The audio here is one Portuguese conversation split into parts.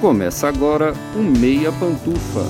Começa agora o Meia Pantufa.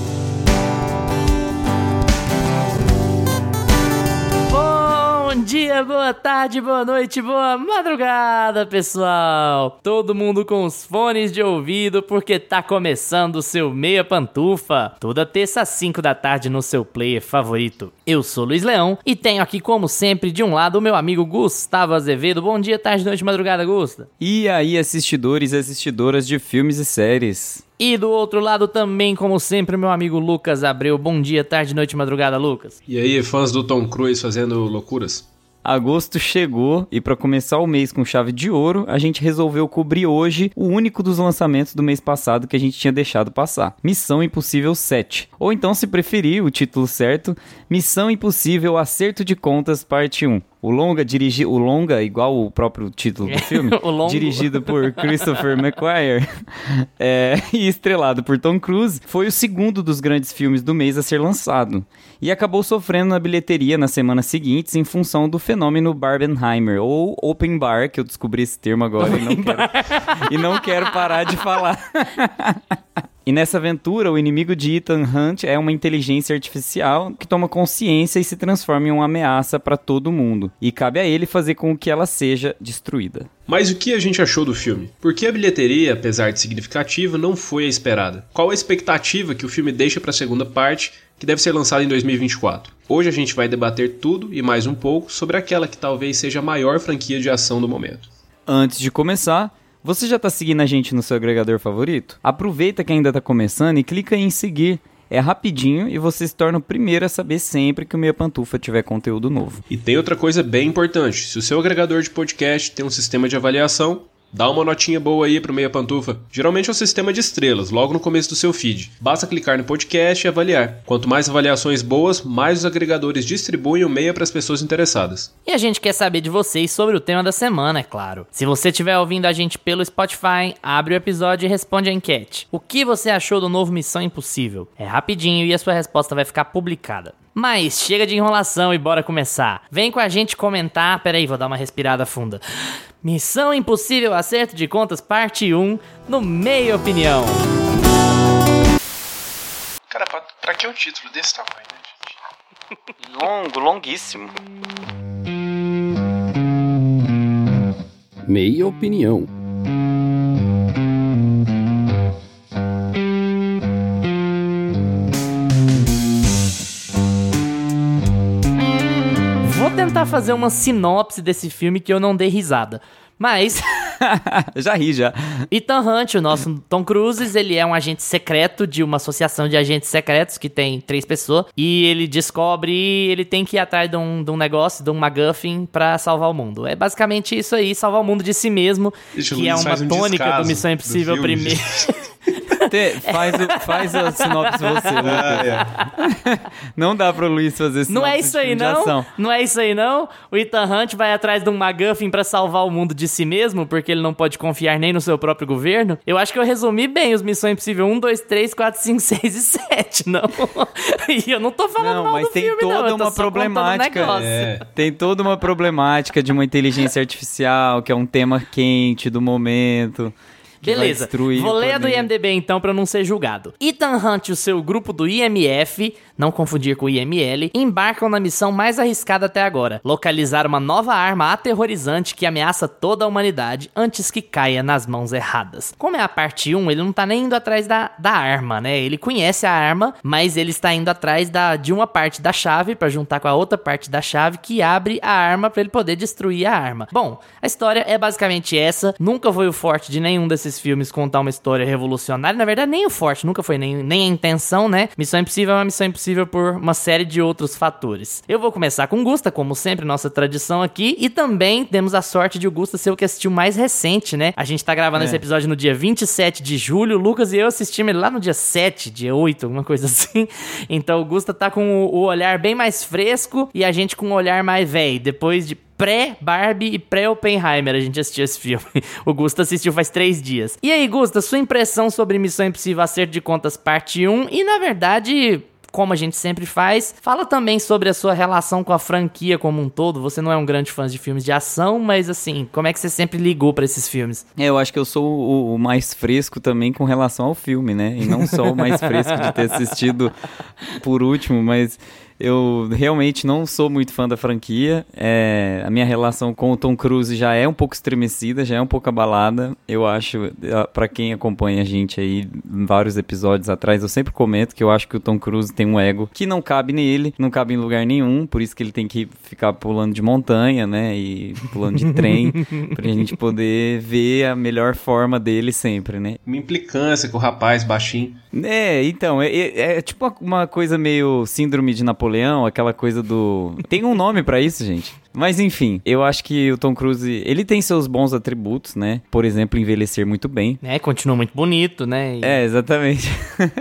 Dia, boa tarde, boa noite, boa madrugada, pessoal! Todo mundo com os fones de ouvido porque tá começando o seu Meia Pantufa. Toda terça às 5 da tarde no seu player favorito. Eu sou Luiz Leão e tenho aqui, como sempre, de um lado o meu amigo Gustavo Azevedo. Bom dia, tarde, noite, madrugada, Gusta. E aí, assistidores e assistidoras de filmes e séries. E do outro lado também, como sempre, meu amigo Lucas Abreu. Bom dia, tarde, noite, madrugada, Lucas. E aí, fãs do Tom Cruise fazendo loucuras? Agosto chegou e para começar o mês com chave de ouro, a gente resolveu cobrir hoje o único dos lançamentos do mês passado que a gente tinha deixado passar. Missão Impossível 7. Ou então, se preferir, o título certo, Missão Impossível Acerto de Contas Parte 1. O longa dirigi o longa igual o próprio título do filme, dirigido por Christopher McQuarrie é, e estrelado por Tom Cruise, foi o segundo dos grandes filmes do mês a ser lançado. E acabou sofrendo na bilheteria nas semanas seguintes em função do fenômeno Barbenheimer ou Open Bar, que eu descobri esse termo agora e não, quero, e não quero parar de falar. E nessa aventura, o inimigo de Ethan Hunt é uma inteligência artificial que toma consciência e se transforma em uma ameaça para todo mundo. E cabe a ele fazer com que ela seja destruída. Mas o que a gente achou do filme? Por que a bilheteria, apesar de significativa, não foi a esperada? Qual a expectativa que o filme deixa para a segunda parte, que deve ser lançada em 2024? Hoje a gente vai debater tudo e mais um pouco sobre aquela que talvez seja a maior franquia de ação do momento. Antes de começar, você já está seguindo a gente no seu agregador favorito? Aproveita que ainda está começando e clica em seguir. É rapidinho e você se torna o primeiro a saber sempre que o Meia Pantufa tiver conteúdo novo. E tem outra coisa bem importante: se o seu agregador de podcast tem um sistema de avaliação, Dá uma notinha boa aí pro Meia Pantufa. Geralmente é um sistema de estrelas, logo no começo do seu feed. Basta clicar no podcast e avaliar. Quanto mais avaliações boas, mais os agregadores distribuem o Meia para as pessoas interessadas. E a gente quer saber de vocês sobre o tema da semana, é claro. Se você estiver ouvindo a gente pelo Spotify, abre o episódio e responde a enquete. O que você achou do novo Missão Impossível? É rapidinho e a sua resposta vai ficar publicada. Mas chega de enrolação e bora começar. Vem com a gente comentar. Peraí, vou dar uma respirada funda. Missão Impossível Acerto de Contas, parte 1, no Meia Opinião. Cara, pra, pra que um título desse tamanho, né, gente? Longo, longuíssimo. Meia Opinião. Fazer uma sinopse desse filme que eu não dei risada. Mas. já ri, já. Ethan Hunt, o nosso Tom Cruise, ele é um agente secreto de uma associação de agentes secretos que tem três pessoas. E ele descobre. Ele tem que ir atrás de um, de um negócio, de um MacGuffin, pra salvar o mundo. É basicamente isso aí, salvar o mundo de si mesmo. O que é uma um tônica do Missão do Impossível filme. primeiro. Te- faz, o, faz a sinopse você, Lucas. Não dá pro Luiz fazer sinopse Não é isso de aí, não? ação. Não é isso aí, não? O Ethan Hunt vai atrás de um MacGuffin pra salvar o mundo de si mesmo, porque ele não pode confiar nem no seu próprio governo? Eu acho que eu resumi bem os Missão Impossível 1, 2, 3, 4, 5, 6 e 7, não? e eu não tô falando Não, mal mas do tem filme, não. toda tô uma um problemática. negócio. É. Tem toda uma problemática de uma inteligência artificial, que é um tema quente do momento. Beleza, vou ler a do. IMDB então pra não ser julgado. Ethan Hunt e o seu grupo do IMF, não confundir com o IML, embarcam na missão mais arriscada até agora: localizar uma nova arma aterrorizante que ameaça toda a humanidade antes que caia nas mãos erradas. Como é a parte 1, ele não tá nem indo atrás da, da arma, né? Ele conhece a arma, mas ele está indo atrás da, de uma parte da chave pra juntar com a outra parte da chave que abre a arma pra ele poder destruir a arma. Bom, a história é basicamente essa. Nunca foi o forte de nenhum desses filmes contar uma história revolucionária. Na verdade, nem o forte, nunca foi nem, nem a intenção, né? Missão Impossível é uma missão impossível por uma série de outros fatores. Eu vou começar com o Gusta, como sempre, nossa tradição aqui. E também temos a sorte de o Gusta ser o que assistiu mais recente, né? A gente tá gravando É. esse episódio no dia 27 de julho. O Lucas e eu assistimos ele lá no dia 7, dia 8, alguma coisa assim. Então o Gusta tá com o, o olhar bem mais fresco e a gente com um olhar mais velho. Depois de pré-Barbie e pré-Oppenheimer a gente assistiu esse filme. O Gusta assistiu faz três dias. E aí, Gusta, sua impressão sobre Missão Impossível Acerto de Contas Parte 1 e, na verdade, como a gente sempre faz. Fala também sobre a sua relação com a franquia como um todo. Você não é um grande fã de filmes de ação, mas assim, como é que você sempre ligou para esses filmes? É, eu acho que eu sou o, o, mais fresco também com relação ao filme, né? E não só o mais fresco de ter assistido por último, mas eu realmente não sou muito fã da franquia. É, a minha relação com o Tom Cruise já é um pouco estremecida, já é um pouco abalada. Eu acho, é, para quem acompanha a gente aí em vários episódios atrás, eu sempre comento que eu acho que o Tom Cruise tem um ego que não cabe nele, não cabe em lugar nenhum, por isso que ele tem que ficar pulando de montanha, né? E pulando de trem, pra gente poder ver a melhor forma dele sempre, né? Uma implicância com o rapaz baixinho. É, então, é, é, é tipo uma coisa meio síndrome de Napoleão Napoleão, aquela coisa do. Tem um nome para isso, gente. Mas enfim, eu acho que o Tom Cruise, ele tem seus bons atributos, né? Por exemplo, envelhecer muito bem. É, continua muito bonito, né? E... É, exatamente.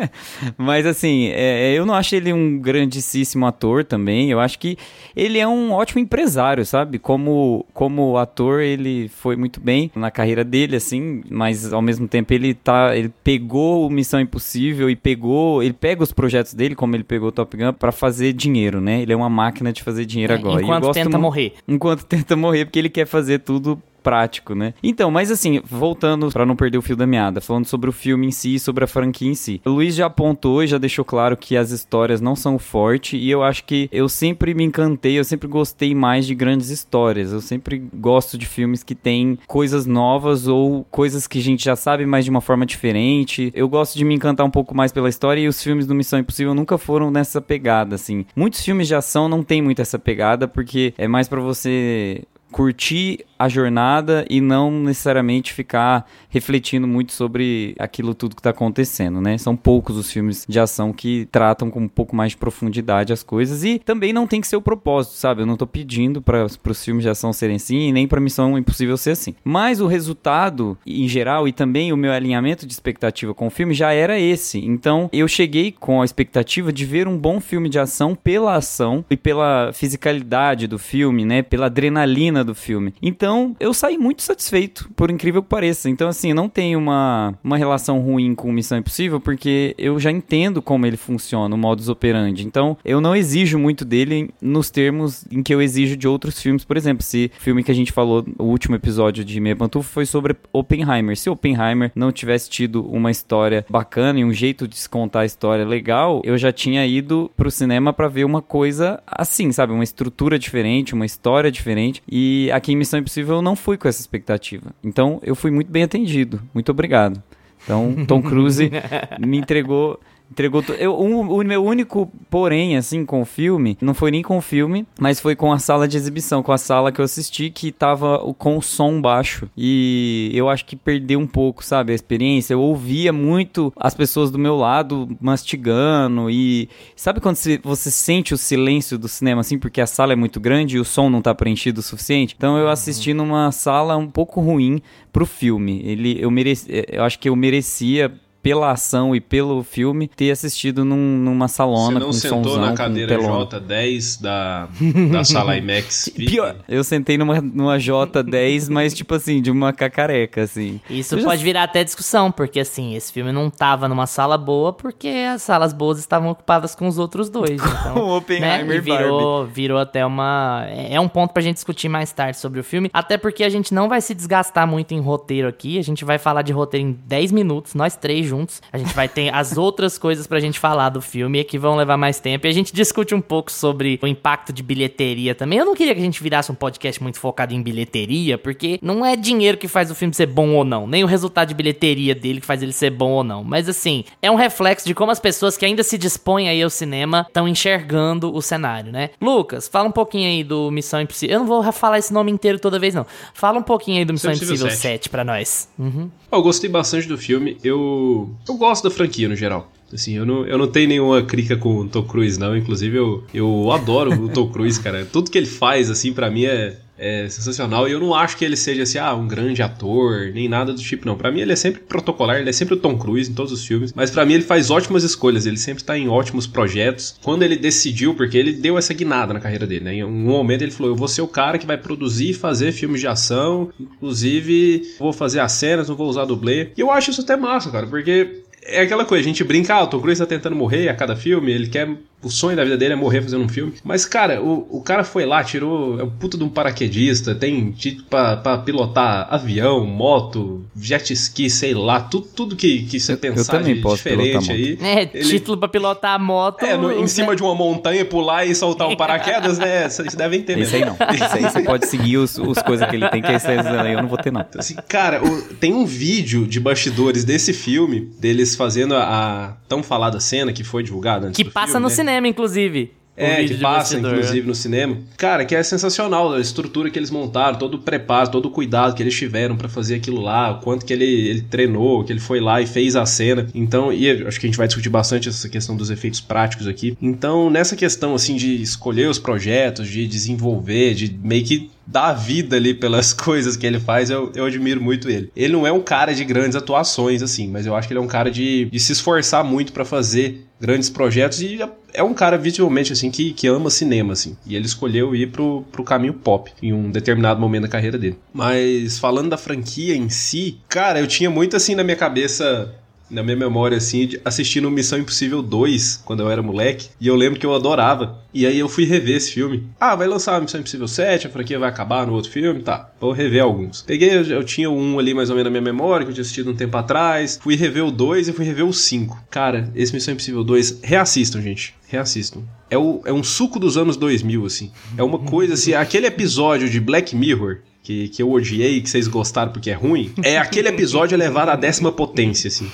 Mas assim, é, eu não acho ele um grandíssimo ator também. Eu acho que ele é um ótimo empresário, sabe? Como, como ator, ele foi muito bem na carreira dele, assim, mas ao mesmo tempo ele tá. Ele pegou o Missão Impossível e pegou. Ele pega os projetos dele, como ele pegou o Top Gun, para fazer dinheiro, né? Ele é uma máquina de fazer dinheiro é, agora. Enquanto tenta morrer Enquanto tenta morrer, porque ele quer fazer tudo prático, né? Então, mas assim, voltando para não perder o fio da meada, falando sobre o filme em si, sobre a franquia em si. O Luiz já apontou e já deixou claro que as histórias não são forte e eu acho que eu sempre me encantei, eu sempre gostei mais de grandes histórias. Eu sempre gosto de filmes que têm coisas novas ou coisas que a gente já sabe, mas de uma forma diferente. Eu gosto de me encantar um pouco mais pela história e os filmes do Missão Impossível nunca foram nessa pegada, assim. Muitos filmes de ação não tem muito essa pegada porque é mais para você curtir a jornada e não necessariamente ficar refletindo muito sobre aquilo tudo que está acontecendo, né? São poucos os filmes de ação que tratam com um pouco mais de profundidade as coisas e também não tem que ser o propósito, sabe? Eu não estou pedindo para os filmes de ação serem assim e nem para Missão Impossível ser assim. Mas o resultado em geral e também o meu alinhamento de expectativa com o filme já era esse. Então eu cheguei com a expectativa de ver um bom filme de ação pela ação e pela fisicalidade do filme, né? Pela adrenalina do filme. Então, eu saí muito satisfeito, por incrível que pareça. Então, assim, não tenho uma, uma relação ruim com Missão Impossível, porque eu já entendo como ele funciona, o modus operandi. Então, eu não exijo muito dele nos termos em que eu exijo de outros filmes. Por exemplo, se o filme que a gente falou, o último episódio de Meia Pantufa foi sobre Oppenheimer. Se Oppenheimer não tivesse tido uma história bacana e um jeito de se contar a história legal, eu já tinha ido pro cinema para ver uma coisa assim, sabe? Uma estrutura diferente, uma história diferente. E aqui em Missão Impossível eu não fui com essa expectativa. Então eu fui muito bem atendido. Muito obrigado. Então, Tom Cruise me entregou Entregou eu, um, o meu único porém, assim, com o filme, não foi nem com o filme, mas foi com a sala de exibição, com a sala que eu assisti, que tava com o som baixo. E eu acho que perdeu um pouco, sabe, a experiência. Eu ouvia muito as pessoas do meu lado mastigando e... Sabe quando você sente o silêncio do cinema, assim, porque a sala é muito grande e o som não tá preenchido o suficiente? Então eu assisti numa sala um pouco ruim pro filme. Ele, eu, mereci, eu acho que eu merecia pela ação e pelo filme, ter assistido num, numa salona com Você não sentou na cadeira J10 da, da sala IMAX? Pior, eu sentei numa, numa J10, mas tipo assim, de uma cacareca, assim. Isso eu pode já... virar até discussão, porque assim, esse filme não tava numa sala boa porque as salas boas estavam ocupadas com os outros dois. Então, o Oppenheimer né? e virou, virou até uma... É um ponto pra gente discutir mais tarde sobre o filme, até porque a gente não vai se desgastar muito em roteiro aqui, a gente vai falar de roteiro em 10 minutos, nós três juntos. A gente vai ter as outras coisas pra gente falar do filme que vão levar mais tempo. E a gente discute um pouco sobre o impacto de bilheteria também. Eu não queria que a gente virasse um podcast muito focado em bilheteria, porque não é dinheiro que faz o filme ser bom ou não, nem o resultado de bilheteria dele que faz ele ser bom ou não. Mas assim, é um reflexo de como as pessoas que ainda se dispõem aí ao cinema estão enxergando o cenário, né? Lucas, fala um pouquinho aí do Missão Impossível. Eu não vou falar esse nome inteiro toda vez, não. Fala um pouquinho aí do Missão Impossível, Impossível 7. 7 pra nós. Uhum. Eu gostei bastante do filme. Eu, eu gosto da franquia no geral. Assim, eu não, eu não tenho nenhuma crica com o Tom Cruise, não. Inclusive, eu, eu adoro o Tom Cruise, cara. Tudo que ele faz, assim, para mim é, é sensacional. E eu não acho que ele seja, assim, ah, um grande ator, nem nada do tipo, não. para mim, ele é sempre protocolar, ele é sempre o Tom Cruise em todos os filmes. Mas para mim, ele faz ótimas escolhas, ele sempre tá em ótimos projetos. Quando ele decidiu, porque ele deu essa guinada na carreira dele, né? Em um momento, ele falou: Eu vou ser o cara que vai produzir e fazer filmes de ação. Inclusive, vou fazer as cenas, não vou usar dublê. E eu acho isso até massa, cara, porque é aquela coisa, a gente brinca, ah, o Tom Cruise tá tentando morrer a cada filme, ele quer. O sonho da vida dele é morrer fazendo um filme. Mas, cara, o, o cara foi lá, tirou. É um puta de um paraquedista, tem título pra, pra pilotar avião, moto, jet ski, sei lá, tudo, tudo que, que você Eu- eu pensar também de posso diferente aí. É, Ele- título pra pilotar a moto. É, no- em né? cima de uma montanha, pular e soltar um paraquedas, né? Vocês devem ter Esse aí não. Esse aí você pode seguir os, os coisas que ele tem, que esse aí eu não vou ter, não. Assim, cara, o- tem um vídeo de bastidores desse filme, deles fazendo a, a tão falada cena que foi divulgada antes Que do passa filme, no né? cinema, inclusive. o É, que passa, inclusive, no cinema. Cara, que é sensacional a estrutura que eles montaram, todo o preparo, todo o cuidado que eles tiveram pra fazer aquilo lá, o quanto que ele, ele treinou, que ele foi lá e fez a cena. Então, e acho que a gente vai discutir bastante essa questão dos efeitos práticos aqui. Então, nessa questão, assim, de escolher os projetos, de desenvolver, de meio que dar vida ali pelas coisas que ele faz, eu, eu admiro muito ele. Ele não é um cara de grandes atuações, assim, mas eu acho que ele é um cara de, de se esforçar muito pra fazer grandes projetos e é um cara visivelmente assim que, que ama cinema assim e ele escolheu ir pro, pro caminho pop em um determinado momento da carreira dele mas falando da franquia em si cara eu tinha muito assim na minha cabeça na minha memória, assim, assistindo Missão Impossível 2, quando eu era moleque, e eu lembro que eu adorava. E aí eu fui rever esse filme. Ah, vai lançar Missão Impossível 7, a franquia vai acabar no outro filme, tá. Vou rever alguns. Peguei, eu, eu tinha um ali mais ou menos na minha memória, que eu tinha assistido um tempo atrás. Fui rever o 2 e fui rever o 5. Cara, esse Missão Impossível 2, reassistam, gente. Reassistam. É, o, é um suco dos anos 2000, assim. É uma coisa assim, aquele episódio de Black Mirror, que, que eu odiei, que vocês gostaram porque é ruim, é aquele episódio elevado à décima potência, assim.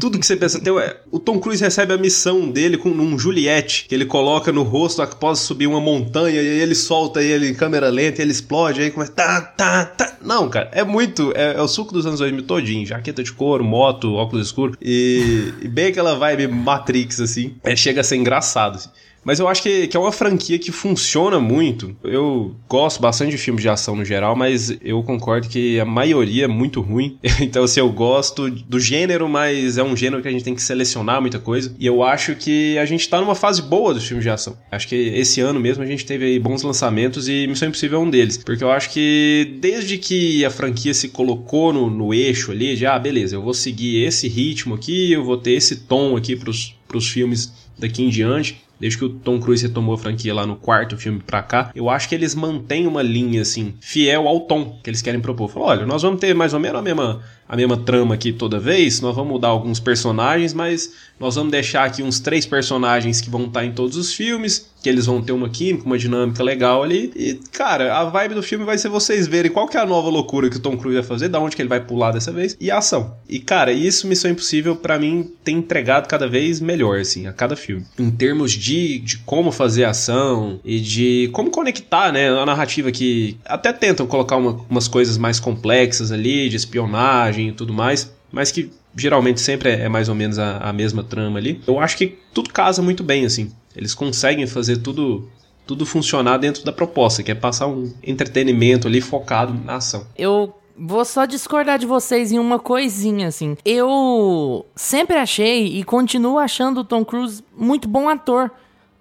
Tudo que você pensa. Tem, o Tom Cruise recebe a missão dele com um Juliette, que ele coloca no rosto após subir uma montanha, e aí ele solta ele em câmera lenta, e ele explode, aí começa. Tá, tá, tá. Não, cara, é muito. É, é o suco dos anos 2000 todinho. Jaqueta de couro, moto, óculos escuros. E, e bem aquela vibe Matrix, assim. É, chega a ser engraçado, assim. Mas eu acho que, que é uma franquia que funciona muito. Eu gosto bastante de filmes de ação no geral, mas eu concordo que a maioria é muito ruim. Então, assim, eu gosto do gênero, mas é um gênero que a gente tem que selecionar muita coisa. E eu acho que a gente tá numa fase boa dos filmes de ação. Acho que esse ano mesmo a gente teve bons lançamentos e Missão Impossível é um deles. Porque eu acho que desde que a franquia se colocou no, no eixo ali, de ah, beleza, eu vou seguir esse ritmo aqui, eu vou ter esse tom aqui pros, pros filmes daqui em diante desde que o Tom Cruise retomou a franquia lá no quarto filme pra cá, eu acho que eles mantêm uma linha, assim, fiel ao tom que eles querem propor. Falou, olha, nós vamos ter mais ou menos a mesma, a mesma trama aqui toda vez, nós vamos mudar alguns personagens, mas nós vamos deixar aqui uns três personagens que vão estar em todos os filmes, que eles vão ter uma química, uma dinâmica legal ali. E, cara, a vibe do filme vai ser vocês verem qual que é a nova loucura que o Tom Cruise vai fazer, da onde que ele vai pular dessa vez, e a ação. E, cara, isso Missão Impossível, para mim, tem entregado cada vez melhor, assim, a cada filme. Em termos de, de como fazer ação e de como conectar, né, a narrativa que até tentam colocar uma, umas coisas mais complexas ali, de espionagem e tudo mais, mas que geralmente sempre é, é mais ou menos a, a mesma trama ali. Eu acho que tudo casa muito bem, assim. Eles conseguem fazer tudo tudo funcionar dentro da proposta, que é passar um entretenimento ali focado na ação. Eu vou só discordar de vocês em uma coisinha, assim. Eu sempre achei e continuo achando o Tom Cruise muito bom ator.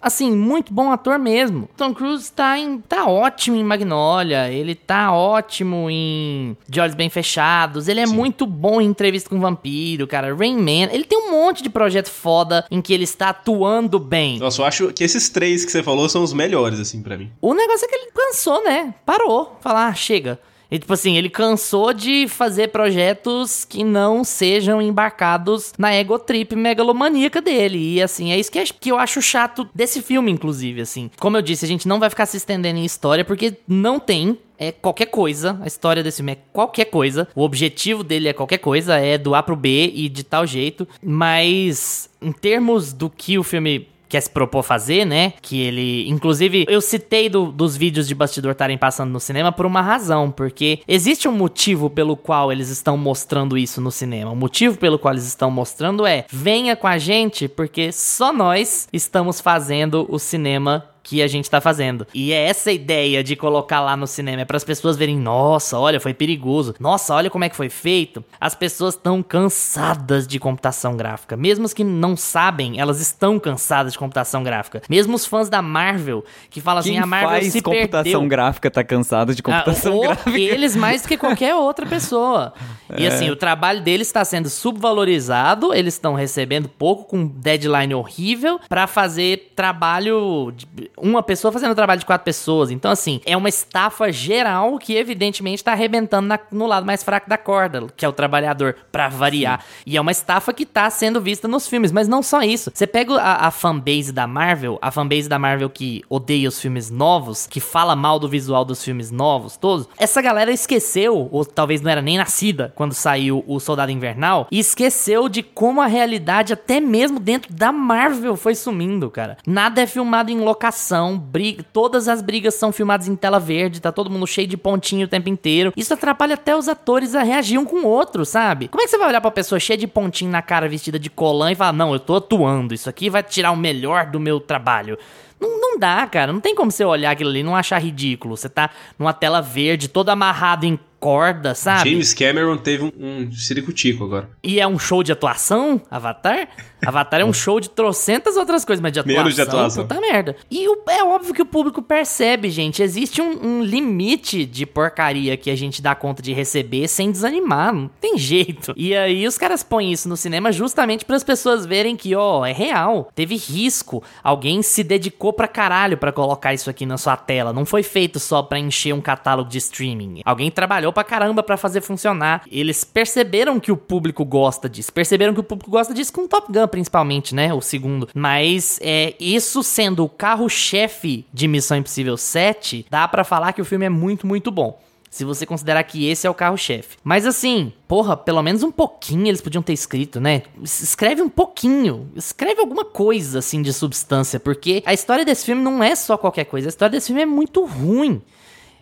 Assim, muito bom ator mesmo. Tom Cruise tá, em, tá ótimo em Magnolia, ele tá ótimo em De Olhos Bem Fechados, ele é muito bom em Entrevista com Vampiro, cara. Rain Man, ele tem um monte de projeto foda em que ele está atuando bem. Nossa, eu acho que esses três que você falou são os melhores, assim, para mim. O negócio é que ele cansou, né? Parou. Falar, ah, chega. E, tipo assim, ele cansou de fazer projetos que não sejam embarcados na ego trip megalomaníaca dele. E, assim, é isso que, é- que eu acho chato desse filme, inclusive, assim. Como eu disse, a gente não vai ficar se estendendo em história, porque não tem é qualquer coisa. A história desse filme é qualquer coisa. O objetivo dele é qualquer coisa, é do A pro B e de tal jeito. Mas, em termos do que o filme quer se propor fazer, né? Que ele. Inclusive, eu citei do- dos vídeos de bastidor estarem passando no cinema por uma razão. Porque existe um motivo pelo qual eles estão mostrando isso no cinema. O motivo pelo qual eles estão mostrando é: venha com a gente, porque só nós estamos fazendo o cinema que a gente tá fazendo. E é essa ideia de colocar lá no cinema, é para as pessoas verem, nossa, olha, foi perigoso. Nossa, olha como é que foi feito. As pessoas estão cansadas de computação gráfica. Mesmo as que não sabem, elas estão cansadas de computação gráfica. Mesmo os fãs da Marvel, que falam Quem assim, a Marvel se computação perdeu. gráfica tá cansado de Ah, computação ou gráfica. eles mais do que qualquer outra pessoa. E assim, o trabalho deles está sendo subvalorizado, eles estão recebendo pouco, com deadline horrível, pra fazer trabalho. De uma pessoa fazendo trabalho de quatro pessoas. Então, assim, é uma estafa geral que, evidentemente, tá arrebentando na- no lado mais fraco da corda, que é o trabalhador, pra variar. E é uma estafa que tá sendo vista nos filmes, mas não só isso. Você pega a, a fanbase da Marvel, a fanbase da Marvel que odeia os filmes novos, que fala mal do visual dos filmes novos, todos. Essa galera esqueceu, ou talvez não era nem nascida quando saiu o Soldado Invernal, e esqueceu de como a realidade, até mesmo dentro da Marvel, foi sumindo, cara. Nada é filmado em locação, briga, todas as brigas são filmadas em tela verde, tá todo mundo cheio de pontinho o tempo inteiro. Isso atrapalha até os atores a reagir um com o outro, sabe? Como é que você vai olhar pra pessoa cheia de pontinho na cara, vestida de colã e falar, não, eu tô atuando, isso aqui vai tirar o melhor do meu trabalho? Não, não dá, cara. Não tem como você olhar aquilo ali e não achar ridículo. Você tá numa tela verde, todo amarrado em corda, sabe? James Cameron teve um, um ciricutico agora. E é um show de atuação, Avatar? Avatar é um show de trocentas outras coisas, mas de atuação, Menos de atuação. puta merda. E o- é óbvio que o público percebe, gente. Existe um, um limite de porcaria que a gente dá conta de receber sem desanimar. Não tem jeito. E aí os caras põem isso no cinema justamente para as pessoas verem que, ó, é real. Teve risco. Alguém se dedicou pra caralho pra colocar isso aqui na sua tela. Não foi feito só pra encher um catálogo de streaming. Alguém trabalhou pra caramba pra fazer funcionar. Eles perceberam que o público gosta disso. Perceberam que o público gosta disso com Top Gun, principalmente, né? O segundo. Mas é isso sendo o carro-chefe de Missão Impossível 7, dá pra falar que o filme é muito, muito bom. Se você considerar que esse é o carro-chefe. Mas assim, porra, pelo menos um pouquinho eles podiam ter escrito, né? Es- Escreve um pouquinho. Escreve alguma coisa, assim, de substância. Porque a história desse filme não é só qualquer coisa. A história desse filme é muito ruim.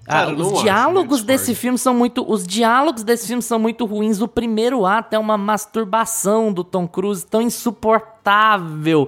Ah, Cara, não os diálogos desse filme são muito. Os diálogos desse filme são muito ruins. O primeiro ato é uma masturbação do Tom Cruise tão insuportável.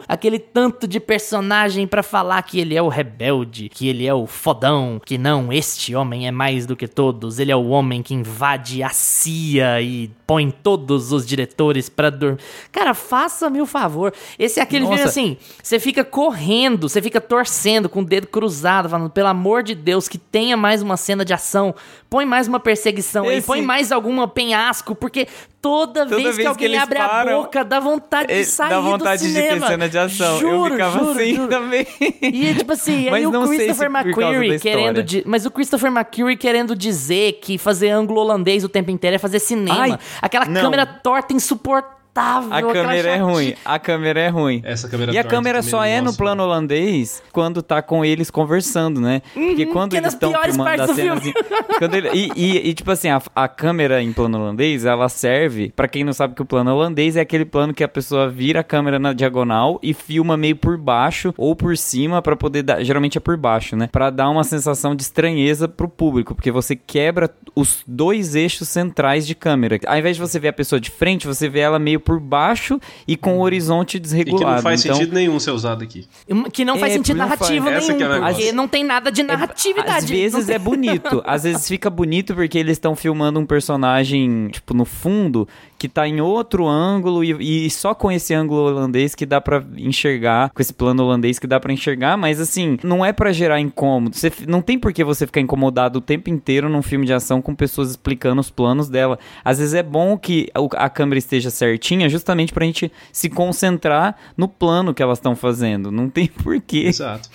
Aquele tanto de personagem pra falar que ele é o rebelde, que ele é o fodão, que não, este homem é mais do que todos. Ele é o homem que invade a CIA e põe todos os diretores pra dormir. Cara, faça-me o favor. Esse é aquele Nossa. assim, você fica correndo, você fica torcendo com o dedo cruzado, falando, pelo amor de Deus, que tenha mais uma cena de ação, põe mais uma perseguição Esse- põe mais alguma penhasco, porque toda, Toda vez, que que alguém eles abre a param, boca, dá vontade de É, sair Dá do vontade de cinema. ter cena de ação. Juro, eu ficava juro, assim juro. também. E tipo assim, aí Mas o sei se Christopher McQuarrie querendo di- mas o Christopher McQuarrie querendo dizer que fazer ângulo holandês o tempo inteiro é fazer cinema. Ai, Aquela não. câmera torta insuportável. A aquela câmera é ruim. A câmera é ruim. Essa câmera E a câmera só é no plano holandês quando tá com eles conversando, né? Porque quando que é eles estão filmando as cenas. ele- e, e- e, tipo assim, a, a câmera em plano holandês, ela serve. Pra quem não sabe que o plano holandês é aquele plano que a pessoa vira a câmera na diagonal e filma meio por baixo ou por cima pra poder dar. Geralmente é por baixo, né? Pra dar uma sensação de estranheza pro público. Porque você quebra os dois eixos centrais de câmera. Ao invés de você ver a pessoa de frente, você vê ela meio por baixo e com o horizonte E que desregulado. não faz então, sentido nenhum ser usado aqui. Que não faz É, sentido não faz. narrativo Essa que é nenhum, porque negócio. não tem nada de narratividade. Às vezes é bonito, às vezes fica bonito porque eles estão filmando um personagem, tipo, no fundo, que tá em outro ângulo e, e só com esse ângulo holandês que dá pra enxergar, com esse plano holandês que dá pra enxergar, mas assim, não é pra gerar incômodo. Você, não tem por que você ficar incomodado o tempo inteiro num filme de ação com pessoas explicando os planos dela. Às vezes é bom que a câmera esteja certinha justamente pra gente se concentrar no plano que elas estão fazendo. Não tem porquê. Exato.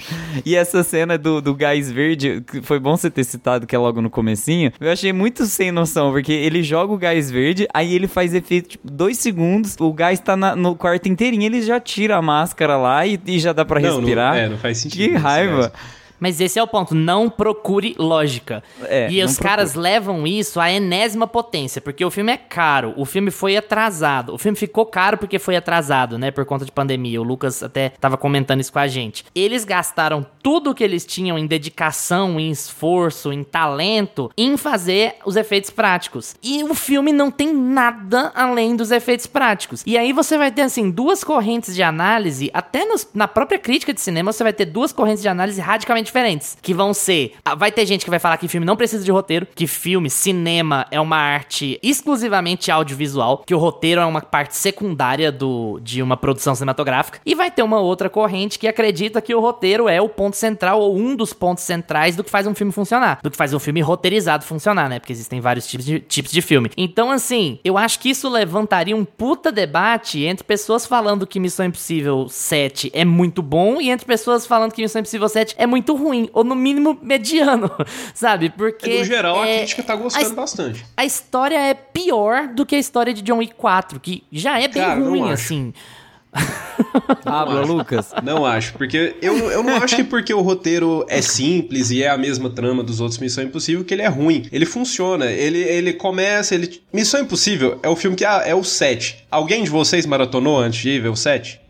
E essa cena do, do gás verde, que foi bom você ter citado que é logo no comecinho, eu achei muito sem noção, porque ele joga o gás verde, aí ele faz efeito, tipo, dois segundos, o gás tá na- no quarto inteirinho, ele já tira a máscara lá e, e já dá pra Não, não- respirar. é, não faz sentido Que raiva. gás. Mas esse é o ponto, não procure lógica. É, e os procure. caras levam isso à enésima potência, porque o filme é caro, o filme foi atrasado. O filme ficou caro porque foi atrasado, né, por conta de pandemia. O Lucas até tava comentando isso com a gente. Eles gastaram tudo que eles tinham em dedicação, em esforço, em talento, em fazer os efeitos práticos. E o filme não tem nada além dos efeitos práticos. E aí você vai ter, assim, duas correntes de análise, até nos- na própria crítica de cinema, você vai ter duas correntes de análise radicalmente diferentes. Que vão ser. ah, Vai ter gente que vai falar que filme não precisa de roteiro, que filme, cinema é uma arte exclusivamente audiovisual, que o roteiro é uma parte secundária do, de uma produção cinematográfica. E vai ter uma outra corrente que acredita que o roteiro é o ponto central ou um dos pontos centrais do que faz um filme funcionar. Do que faz um filme roteirizado funcionar, né? Porque existem vários tipos de, tipos de filme. Então, assim, eu acho que isso levantaria um puta debate entre pessoas falando que Missão Impossível 7 é muito bom e entre pessoas falando que Missão Impossível 7 é muito ruim, ou no mínimo mediano, sabe? Porque. no geral, a é, crítica tá a gostando his- bastante. a história é pior do que a história de John Wick 4, que já é bem Cara, ruim, assim. Acho. Lucas. Não acho, porque eu, eu não acho que porque o roteiro é simples e é a mesma trama dos outros Missão Impossível que ele é ruim. Ele funciona, ele, ele começa, ele... Missão Impossível é o filme que ah, é o 7. Alguém de vocês maratonou antes de ir ver o 7?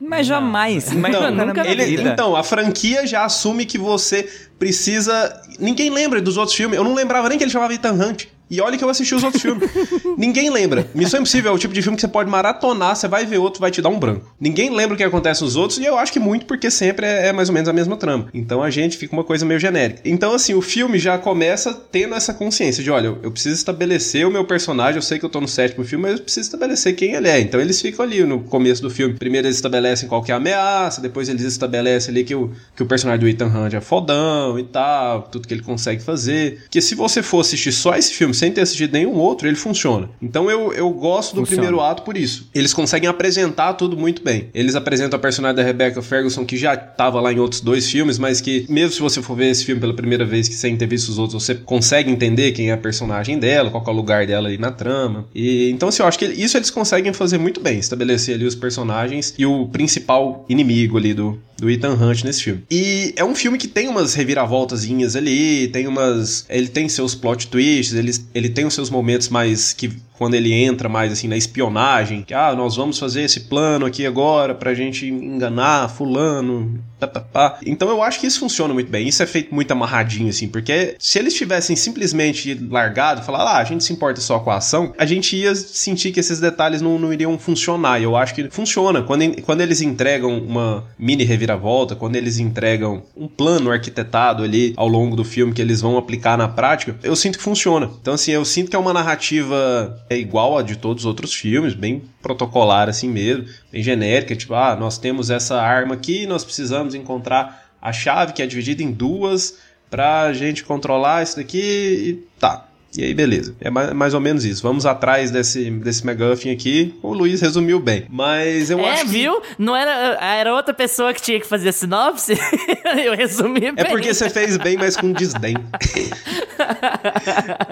Mas jamais. Mas Então, nunca Ele- então, a franquia já assume que você precisa. Ninguém lembra dos outros filmes. Eu não lembrava nem que ele chamava Ethan Hunt. E olha que eu assisti os outros filmes. Ninguém lembra. Missão Impossível é o tipo de filme que você pode maratonar, você vai ver outro, vai te dar um branco. Ninguém lembra o que acontece nos outros, e eu acho que muito porque sempre é, é mais ou menos a mesma trama. Então a gente fica uma coisa meio genérica. Então, assim, o filme já começa tendo essa consciência de: olha, eu, preciso estabelecer o meu personagem, eu sei que eu tô no sétimo filme, mas eu preciso estabelecer quem ele é. Então eles ficam ali no começo do filme. Primeiro eles estabelecem qual que é a ameaça, depois eles estabelecem ali que o, que o personagem do Ethan Hunt é fodão e tal, tudo que ele consegue fazer. Que se você for assistir só esse filme sem ter assistido nenhum outro, ele funciona. Então eu, eu gosto do Funciona. primeiro ato por isso. Eles conseguem apresentar tudo muito bem. Eles apresentam a personagem da Rebecca Ferguson, que já tava lá em outros dois filmes, mas que, mesmo se você for ver esse filme pela primeira vez, que sem ter visto os outros, você consegue entender quem é a personagem dela, qual que é o lugar dela ali na trama. E então, assim, eu acho que isso eles conseguem fazer muito bem, estabelecer ali os personagens e o principal inimigo ali do, do Ethan Hunt nesse filme. E é um filme que tem umas reviravoltazinhas ali, tem umas. Ele tem seus plot twists, ele, ele tem os seus momentos mais que. Quando ele entra mais assim na espionagem, que ah, nós vamos fazer esse plano aqui agora pra gente enganar fulano, pá, pá, pá. Então eu acho que isso funciona muito bem. Isso é feito muito amarradinho assim, porque se eles tivessem simplesmente largado, falar, ah, a gente se importa só com a ação, a gente ia sentir que esses detalhes não, não iriam funcionar. E eu acho que funciona. Quando, quando eles entregam uma mini reviravolta, quando eles entregam um plano arquitetado ali ao longo do filme que eles vão aplicar na prática, eu sinto que funciona. Então, assim, eu sinto que é uma narrativa é igual a de todos os outros filmes, bem protocolar assim mesmo, bem genérica, tipo, ah, nós temos essa arma aqui, nós precisamos encontrar a chave que é dividida em duas pra gente controlar isso daqui e tá. E aí, beleza. É ma- mais ou menos isso. Vamos atrás desse, desse McGuffin aqui. O Luiz resumiu bem. Mas eu é, acho que... viu? Não era, era outra pessoa que tinha que fazer a sinopse? eu resumi É bem. porque você fez bem, mas com desdém.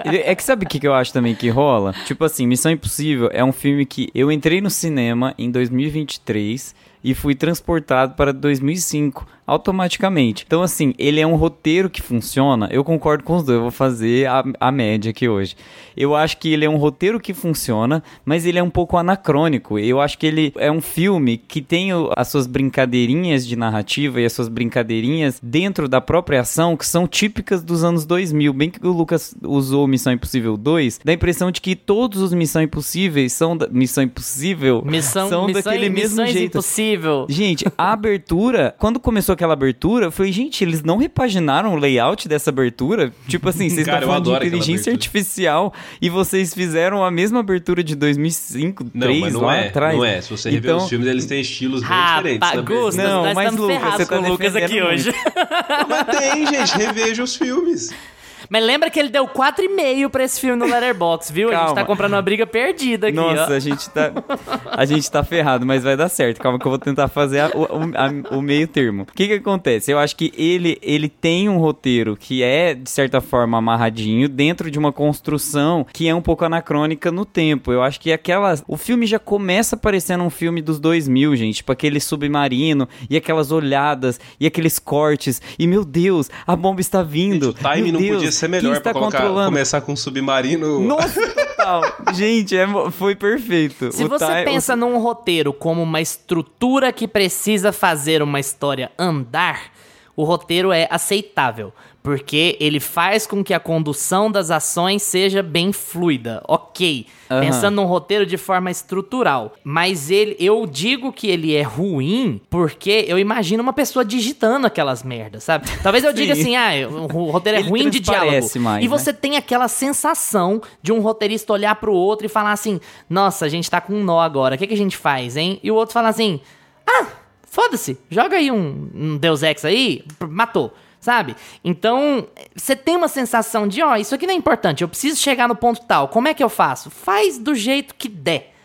É que sabe o que, que eu acho também que rola? Tipo assim, Missão Impossível é um filme que eu entrei no cinema em 2023 e fui transportado para 2005 automaticamente. Então, assim, ele é um roteiro que funciona. Eu concordo com os dois, eu vou fazer a, a média aqui hoje. Eu acho que ele é um roteiro que funciona, mas ele é um pouco anacrônico. Eu acho que ele é um filme que tem as suas brincadeirinhas de narrativa e as suas brincadeirinhas dentro da própria ação que são típicas dos anos 2000. Bem que o Lucas usou Missão Impossível 2, dá a impressão de que todos os Missão Impossíveis são da, Missão Impossível Missão, são missão, daquele mesmo missões jeito. impossível. Gente, a abertura, quando começou aquela abertura, eu falei, gente, eles não repaginaram o layout dessa abertura? Tipo assim, vocês Cara, estão falando de inteligência artificial e vocês fizeram a mesma abertura de 2005, Não, 3 mas não lá é. atrás. Não é. Se você rever Então- os filmes, eles têm estilos bem Rapaz, diferentes. também. Gusto, Não, nós mas, Lucas, você tá com o Lucas aqui hoje. Mas tem, gente. Reveja os filmes. Mas lembra que ele deu 4,5 pra esse filme no Letterboxd, viu? A gente Calma. tá comprando uma briga perdida aqui, Nossa, ó. a gente tá. A gente tá ferrado, mas vai dar certo. Calma que eu vou tentar fazer a- a- o meio termo. O que que acontece? Eu acho que ele, ele tem um roteiro que é, de certa forma, amarradinho dentro de uma construção que é um pouco anacrônica no tempo. Eu acho que aquela. O filme já começa parecendo um filme dos 2000, gente. Tipo aquele submarino e aquelas olhadas e aqueles cortes. E meu Deus, a bomba está vindo. O time Meu não Deus, podia ser quem melhor está pra colocar, controlando? começar com um submarino. Nossa, total. Gente, é foi perfeito. Se O você ti- o- pensa num roteiro como uma estrutura que precisa fazer uma história andar, o roteiro é aceitável, porque ele faz com que a condução das ações seja bem fluida. Ok. Aham. Pensando num roteiro de forma estrutural. Mas ele, eu digo que ele é ruim porque eu imagino uma pessoa digitando aquelas merdas, sabe? Talvez eu diga Sim. assim, ah, o roteiro é ruim de diálogo. mais, e né? você tem aquela sensação de um roteirista olhar pro outro e falar assim: Nossa, a gente tá com um nó agora, o que, que a gente faz, hein? E o outro fala assim: Ah, foda-se, joga aí um, um Deus Ex aí, matou. Sabe? Então, você tem uma sensação de, ó, isso aqui não é importante, eu preciso chegar no ponto tal. Como é que eu faço? Faz do jeito que der.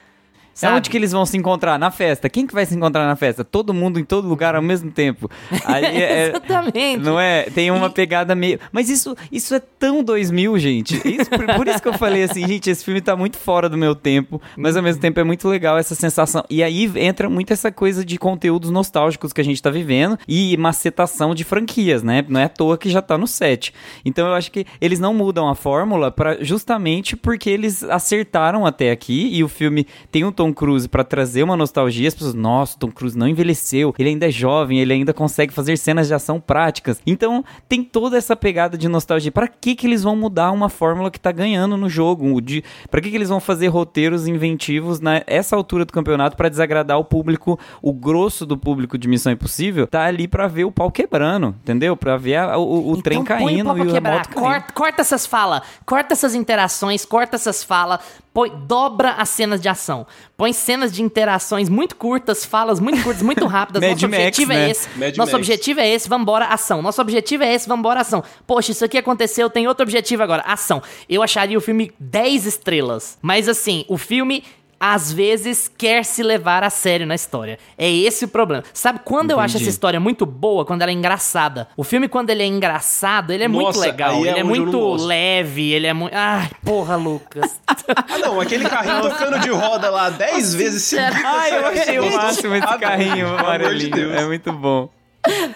É Sabe? onde que eles vão se encontrar? Na festa. Quem que vai se encontrar na festa? Todo mundo em todo lugar ao mesmo tempo. Aí é- Exatamente. Não é? Tem uma pegada meio. Mas isso, isso é tão 2000, gente. Isso- por, por isso que eu falei assim, gente, esse filme tá muito fora do meu tempo, mas ao mesmo tempo é muito legal essa sensação. E aí entra muito essa coisa de conteúdos nostálgicos que a gente tá vivendo e macetação de franquias, né? Não é à toa que já tá no set. Então eu acho que eles não mudam a fórmula para justamente porque eles acertaram até aqui e o filme tem um Tom Cruise pra trazer uma nostalgia. As pessoas, nossa, o Tom Cruise não envelheceu, ele ainda é jovem, ele ainda consegue fazer cenas de ação práticas. Então tem toda essa pegada de nostalgia. Pra que que eles vão mudar uma fórmula que tá ganhando no jogo? O De, pra que que eles vão fazer roteiros inventivos nessa altura do campeonato pra desagradar o público, o grosso do público de Missão Impossível? Tá ali pra ver o pau quebrando, entendeu? Pra ver a- o, o trem Então põe caindo pra e o moto corta, corta essas falas, corta essas interações, corta essas falas, põe, dobra as cenas de ação. Põe cenas de interações muito curtas, falas muito curtas, muito rápidas. Nosso Max, objetivo é né? esse. Mad Nosso Max. objetivo é esse, vambora, ação. Nosso objetivo é esse, vambora, ação. Poxa, isso aqui aconteceu, tem outro objetivo agora, ação. Eu acharia o filme 10 estrelas. Mas assim, o filme às vezes quer se levar a sério na história. É esse o problema. Sabe quando eu acho Entendi. essa história muito boa? Quando ela é engraçada. O filme, quando ele é engraçado, ele é muito Nossa, legal. aí é ele é não muito leve, ele é muito. Ai, porra, Lucas. Ah, não, aquele carrinho tocando de roda lá 10 vezes seguidas. Ai, eu achei o máximo esse carrinho amarelinho. É muito bom.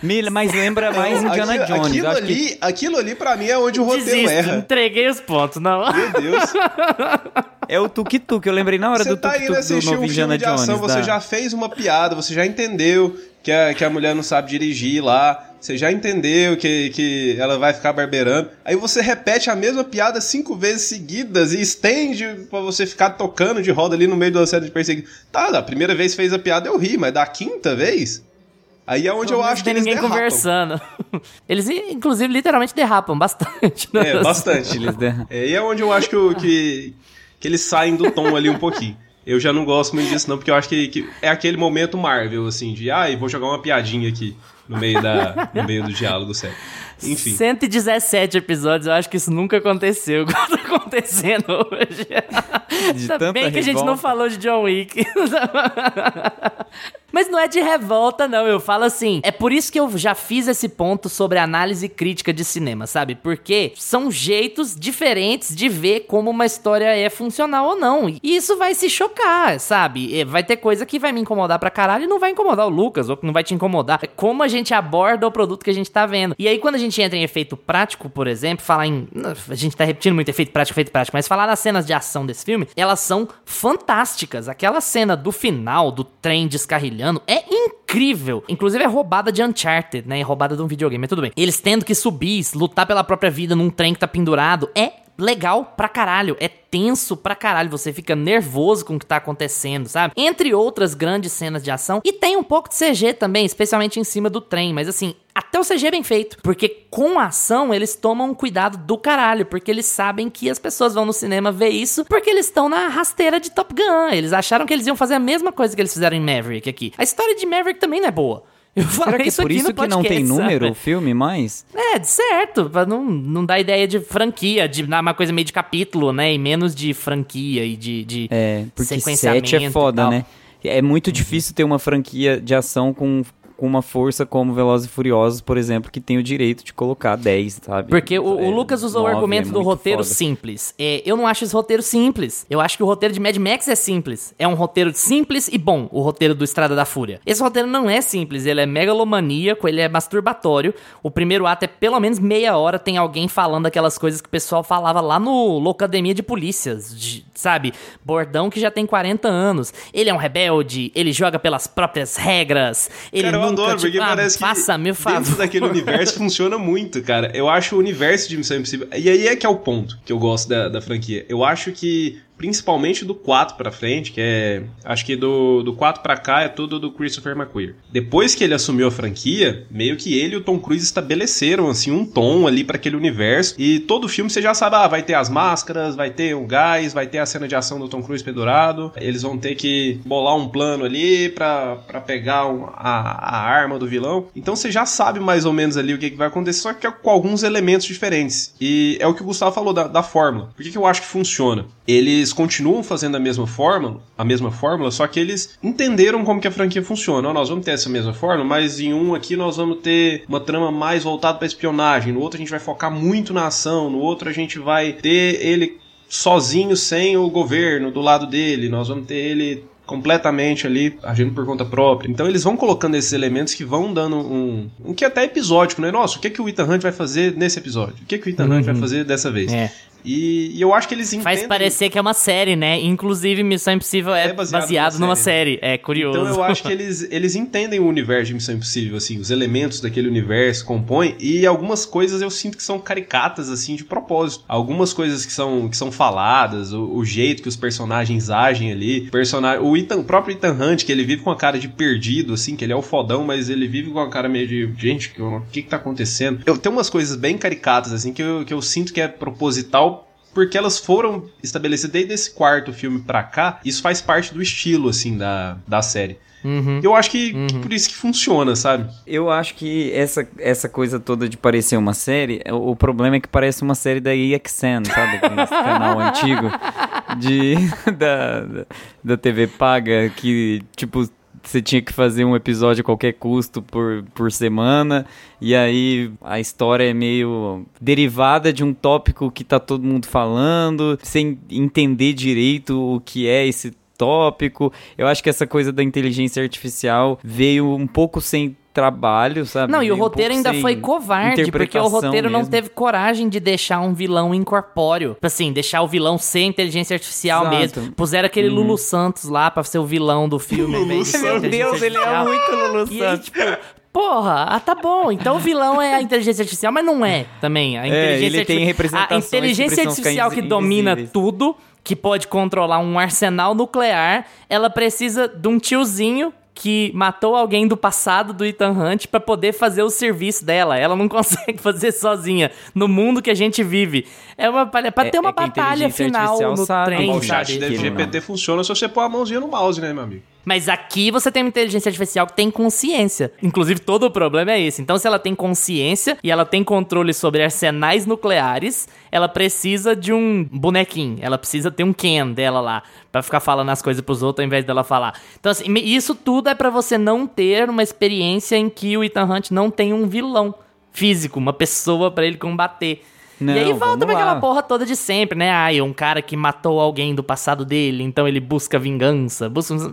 Me- Mas lembra mais Indiana aquilo, Jones. Aquilo acho que ali, aquilo ali pra mim é onde o roteiro Desisto, erra. entreguei os pontos, não. Meu Deus. é o tuk-tuk. Eu lembrei na hora Você do tá indo tuk-tuk do assistir novo um Indiana filme de ação, Jones. você da- já fez uma piada, você já entendeu que a, que a mulher não sabe dirigir lá, você já entendeu que, que ela vai ficar barbeirando. Aí você repete a mesma piada cinco vezes seguidas e estende pra você ficar tocando de roda ali no meio da cena de perseguição. Tá, da primeira vez fez a piada eu ri, mas da quinta vez... Aí é onde eu acho que tem eles ninguém derrapam. conversando. Eles, inclusive, literalmente derrapam bastante. né? É, bastante. Eles der- É, e é onde eu acho que, que, que eles saem do tom ali um pouquinho. Eu já não gosto muito disso, não, porque eu acho que, que é aquele momento Marvel, assim, de ai, vou jogar uma piadinha aqui no meio, da, no meio do diálogo, sério. Enfim. 117 episódios, eu acho que isso nunca aconteceu acontecendo hoje. De Ainda bem que a gente não falou de John Wick. Mas não é de revolta, não. Eu falo assim. É por isso que eu já fiz esse ponto sobre análise crítica de cinema, sabe? Porque são jeitos diferentes de ver como uma história é funcional ou não. E isso vai se chocar, sabe? É, Vai ter coisa que vai me incomodar pra caralho e não vai incomodar o Lucas, ou que não vai te incomodar. É como a gente aborda o produto que a gente tá vendo. E aí, quando a gente entra em efeito prático, por exemplo, falar em. A gente tá repetindo muito efeito prático, efeito prático, mas falar das cenas de ação desse filme, elas são fantásticas. Aquela cena do final, do trem descarrilhando, é incrível. Inclusive é roubada de Uncharted, né? É roubada de um videogame, mas tudo bem. Eles tendo que subir, lutar pela própria vida num trem que tá pendurado, é legal pra caralho, é tenso pra caralho, você fica nervoso com o que tá acontecendo, sabe? Entre outras grandes cenas de ação, e tem um pouco de CG também, especialmente em cima do trem, mas assim, até o CG é bem feito, porque com a ação eles tomam um cuidado do caralho, porque eles sabem que as pessoas vão no cinema ver isso, porque eles estão na rasteira de Top Gun, eles acharam que eles iam fazer a mesma coisa que eles fizeram em Maverick aqui. A história de Maverick também não é boa. Eu Será falei que é isso por isso que não tem número o filme mais? É, de certo, pra não, não dar ideia de franquia, de dar uma coisa meio de capítulo, né? E menos de franquia e de, de É, porque sequenciamento 7 é foda, né? É muito difícil ter uma franquia de ação com, com uma força como Velozes e Furiosos, por exemplo, que tem o direito de colocar 10, sabe? Porque o, o É, Lucas usou o nove, argumento é do roteiro foda. simples. É, eu não acho esse roteiro simples. Eu acho que o roteiro de Mad Max é simples. É um roteiro simples e bom, o roteiro do Estrada da Fúria. Esse roteiro não é simples, ele é megalomaníaco, ele é masturbatório. O primeiro ato é pelo menos meia hora, tem alguém falando aquelas coisas que o pessoal falava lá no Locademia de Polícias, de- sabe? Bordão que já tem 40 anos. Ele é um rebelde, ele joga pelas próprias regras. Ele cara, eu nunca, porque tipo, ah, parece que faça, meu favor. dentro daquele universo funciona muito, cara. Eu acho o universo de Missão Impossível... E aí é que é o ponto que eu gosto da, da franquia. Eu acho que, principalmente do 4 pra frente, que é... Acho que do, do 4 pra cá é tudo do Christopher McQuarrie. Depois que ele assumiu a franquia, meio que ele e o Tom Cruise estabeleceram, assim, um tom ali pra aquele universo. E todo filme você já sabe, ah, vai ter as máscaras, vai ter o gás, vai ter a cena de ação do Tom Cruise pendurado. Eles vão ter que bolar um plano ali pra pegar um- a, a arma do vilão. Então você já sabe mais ou menos ali o que, que vai acontecer, só que é com alguns elementos diferentes. E é o que o Gustavo falou da, da fórmula. Por que, que eu acho que funciona? Eles continuam fazendo a mesma fórmula, a mesma fórmula, só que eles entenderam como que a franquia funciona. Nós vamos ter essa mesma fórmula, mas em um aqui nós vamos ter uma trama mais voltada para espionagem, no outro a gente vai focar muito na ação, no outro a gente vai ter ele sozinho sem o governo do lado dele, nós vamos ter ele completamente ali agindo por conta própria. Então eles vão colocando esses elementos que vão dando um, um que até é episódico, né? Nossa, o que que o Ethan Hunt vai fazer nesse episódio? O que que o Ethan Hunt vai fazer dessa vez? É. E, e eu acho que eles entendem Faz parecer que é uma série, né? Inclusive, Missão Impossível é, É baseado baseado, numa numa série, série. É curioso. Então eu acho que eles, eles entendem o universo de Missão Impossível, assim, os elementos daquele universo compõem, e algumas coisas eu sinto que são caricatas, assim, de propósito. Algumas coisas que são, que são faladas, o, o jeito que os personagens agem ali. Personagem, o, Ethan, próprio Ethan Hunt, que ele vive com a cara de perdido, assim, que ele é o fodão, mas ele vive com a cara meio de, gente, que- o que que tá acontecendo? Eu tenho umas coisas bem caricatas, assim, que eu, que eu sinto que é proposital porque elas foram estabelecidas desde esse quarto filme pra cá, isso faz parte do estilo, assim, da, da série. Uhum. Eu acho que por isso que funciona, sabe? Eu acho que essa, essa coisa toda de parecer uma série, o, o problema é que parece uma série da EXN, sabe? Aquele canal antigo de, da, da TV paga que, tipo, você tinha que fazer um episódio a qualquer custo por, por semana, e aí a história é meio derivada de um tópico que tá todo mundo falando, sem entender direito o que é esse tópico. Eu acho que essa coisa da inteligência artificial veio um pouco sem trabalho, sabe? Não, e o um roteiro ainda foi covarde, porque o roteiro não mesmo. teve coragem de deixar um vilão incorpóreo. Tipo assim, deixar o vilão ser inteligência artificial Exato. mesmo. Puseram aquele Lulu Santos lá pra ser o vilão do filme. ser Meu Deus, ele é artificial. muito Lulu E aí, Santos. tipo, porra, ah, tá bom. Então o vilão é a inteligência artificial, mas não é também. A É, inteligência ele tem arti- representações A que inteligência ficar artificial que domina invisíveis. tudo, que pode controlar um arsenal nuclear, ela precisa de um tiozinho que matou alguém do passado do Ethan Hunt pra poder fazer o serviço dela. Ela não consegue fazer sozinha no mundo que a gente vive. É uma palha- pra É- ter uma é batalha final no sabe trem, o chat que GPT funciona se você pôr a mãozinha no mouse, né, meu amigo? Mas aqui você tem uma inteligência artificial que tem consciência. Inclusive, todo o problema é esse. Então, se ela tem consciência e ela tem controle sobre arsenais nucleares, ela precisa de um bonequinho. Ela precisa ter um Ken dela lá. Pra ficar falando as coisas pros outros ao invés dela falar. Então, assim, isso tudo é pra você não ter uma experiência em que o Ethan Hunt não tem um vilão físico, uma pessoa pra ele combater. Não, e aí volta pra aquela porra toda de sempre, né? Ai, um cara que matou alguém do passado dele, então ele busca vingança. Busca.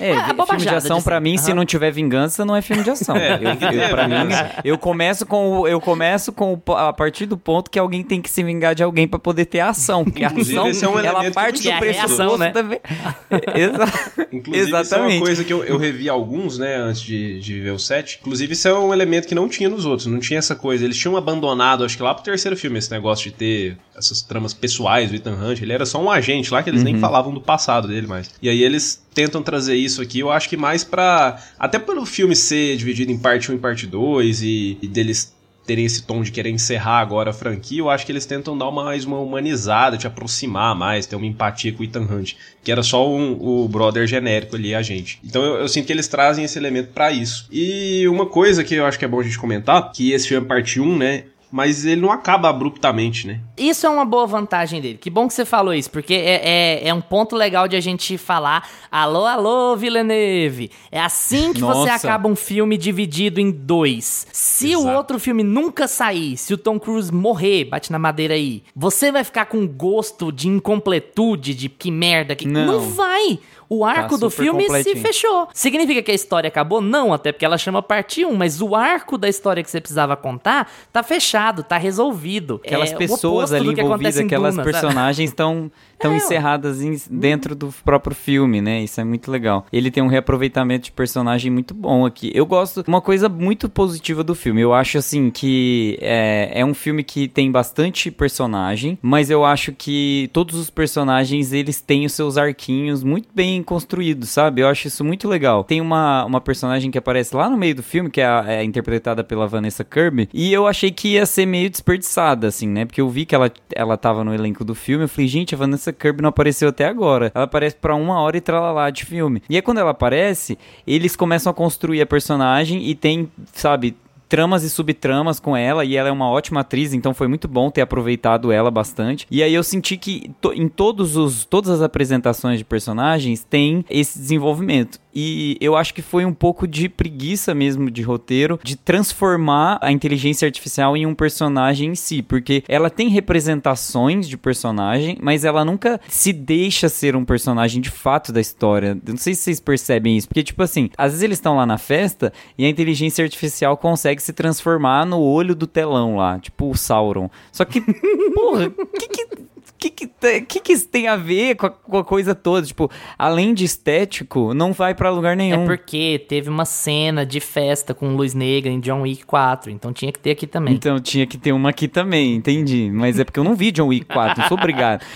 É, Ah, filme de ação de pra mim, se Aham. não tiver vingança, não é filme de ação. É, eu, eu, pra mim, vingança. eu começo com o- eu começo com o a partir do ponto que alguém tem que se vingar de alguém pra poder ter a ação, porque a ação é um ela parte do é pressuposto né? ve- Exa- Inclusive, isso é uma Exatamente. coisa que eu, eu revi alguns, né, antes de, de ver o set. Inclusive, isso é um elemento que não tinha nos outros, não tinha essa coisa. Eles tinham abandonado, acho que lá pro terceiro filme, esse negócio de ter essas tramas pessoais do Ethan Hunt. Ele era só um agente lá que eles Uhum. nem falavam do passado dele mais. E aí eles tentam trazer isso aqui, eu acho que mais pra. Até pelo filme ser dividido em parte 1 e parte 2 e, e deles terem esse tom de querer encerrar agora a franquia, eu acho que eles tentam dar mais uma humanizada, te aproximar mais, ter uma empatia com o Ethan Hunt, que era só um, o brother genérico ali, a gente. Então eu, eu sinto que eles trazem esse elemento para isso. E uma coisa que eu acho que é bom a gente comentar, que esse filme é parte 1, né? Mas ele não acaba abruptamente, né? Isso é uma boa vantagem dele. Que bom que você falou isso, porque é, é, é um ponto legal de a gente falar. Alô, alô, Villeneuve. É assim que Nossa. você acaba um filme dividido em dois. Se o Exato. outro filme nunca sair, se o Tom Cruise morrer, bate na madeira aí, você vai ficar com gosto de incompletude, de que merda que. Não. não vai! O arco do super filme se fechou. Significa que a história acabou? Não, até porque ela chama parte 1, mas o arco da história que você precisava contar tá fechado, tá resolvido. Aquelas É pessoas ali do que envolvidas, aquelas Duna, personagens estão tão É, encerradas em- dentro do próprio filme, né? Isso é muito legal. Ele tem um reaproveitamento de personagem muito bom aqui. Eu gosto. Uma coisa muito positiva do filme. Eu acho assim que é, é um filme que tem bastante personagem, mas eu acho que todos os personagens eles têm os seus arquinhos muito bem construídos, sabe? Eu acho isso muito legal. Tem uma, uma personagem que aparece lá no meio do filme, que é, a- é interpretada pela Vanessa Kirby, e eu achei que ia ser meio desperdiçada, assim, né? Porque eu vi que ela, ela tava no elenco do filme, eu falei, gente, a Vanessa Kirby não apareceu até agora. Ela aparece pra uma hora e tralalá de filme. E aí quando ela aparece, eles começam a construir a personagem e tem, sabe, tramas e subtramas com ela e ela é uma ótima atriz, então foi muito bom ter aproveitado ela bastante. E aí eu senti que to- em todos os todas as apresentações de personagens tem esse desenvolvimento. E eu acho que foi um pouco de preguiça mesmo de roteiro de transformar a inteligência artificial em um personagem em si, porque ela tem representações de personagem, mas ela nunca se deixa ser um personagem de fato da história. Não sei se vocês percebem isso, porque tipo assim, às vezes eles estão lá na festa e a inteligência artificial consegue se transformar no olho do telão lá, tipo o Sauron. Só que, porra, que que que que, te- que que isso tem a ver com a, com a coisa toda? Tipo, além de estético, não vai pra lugar É nenhum. porque teve uma cena de festa com luz negra em John Wick 4, então tinha que ter aqui também. Então tinha que ter uma aqui também, entendi. Mas é porque eu não vi John Wick 4, eu sou obrigado.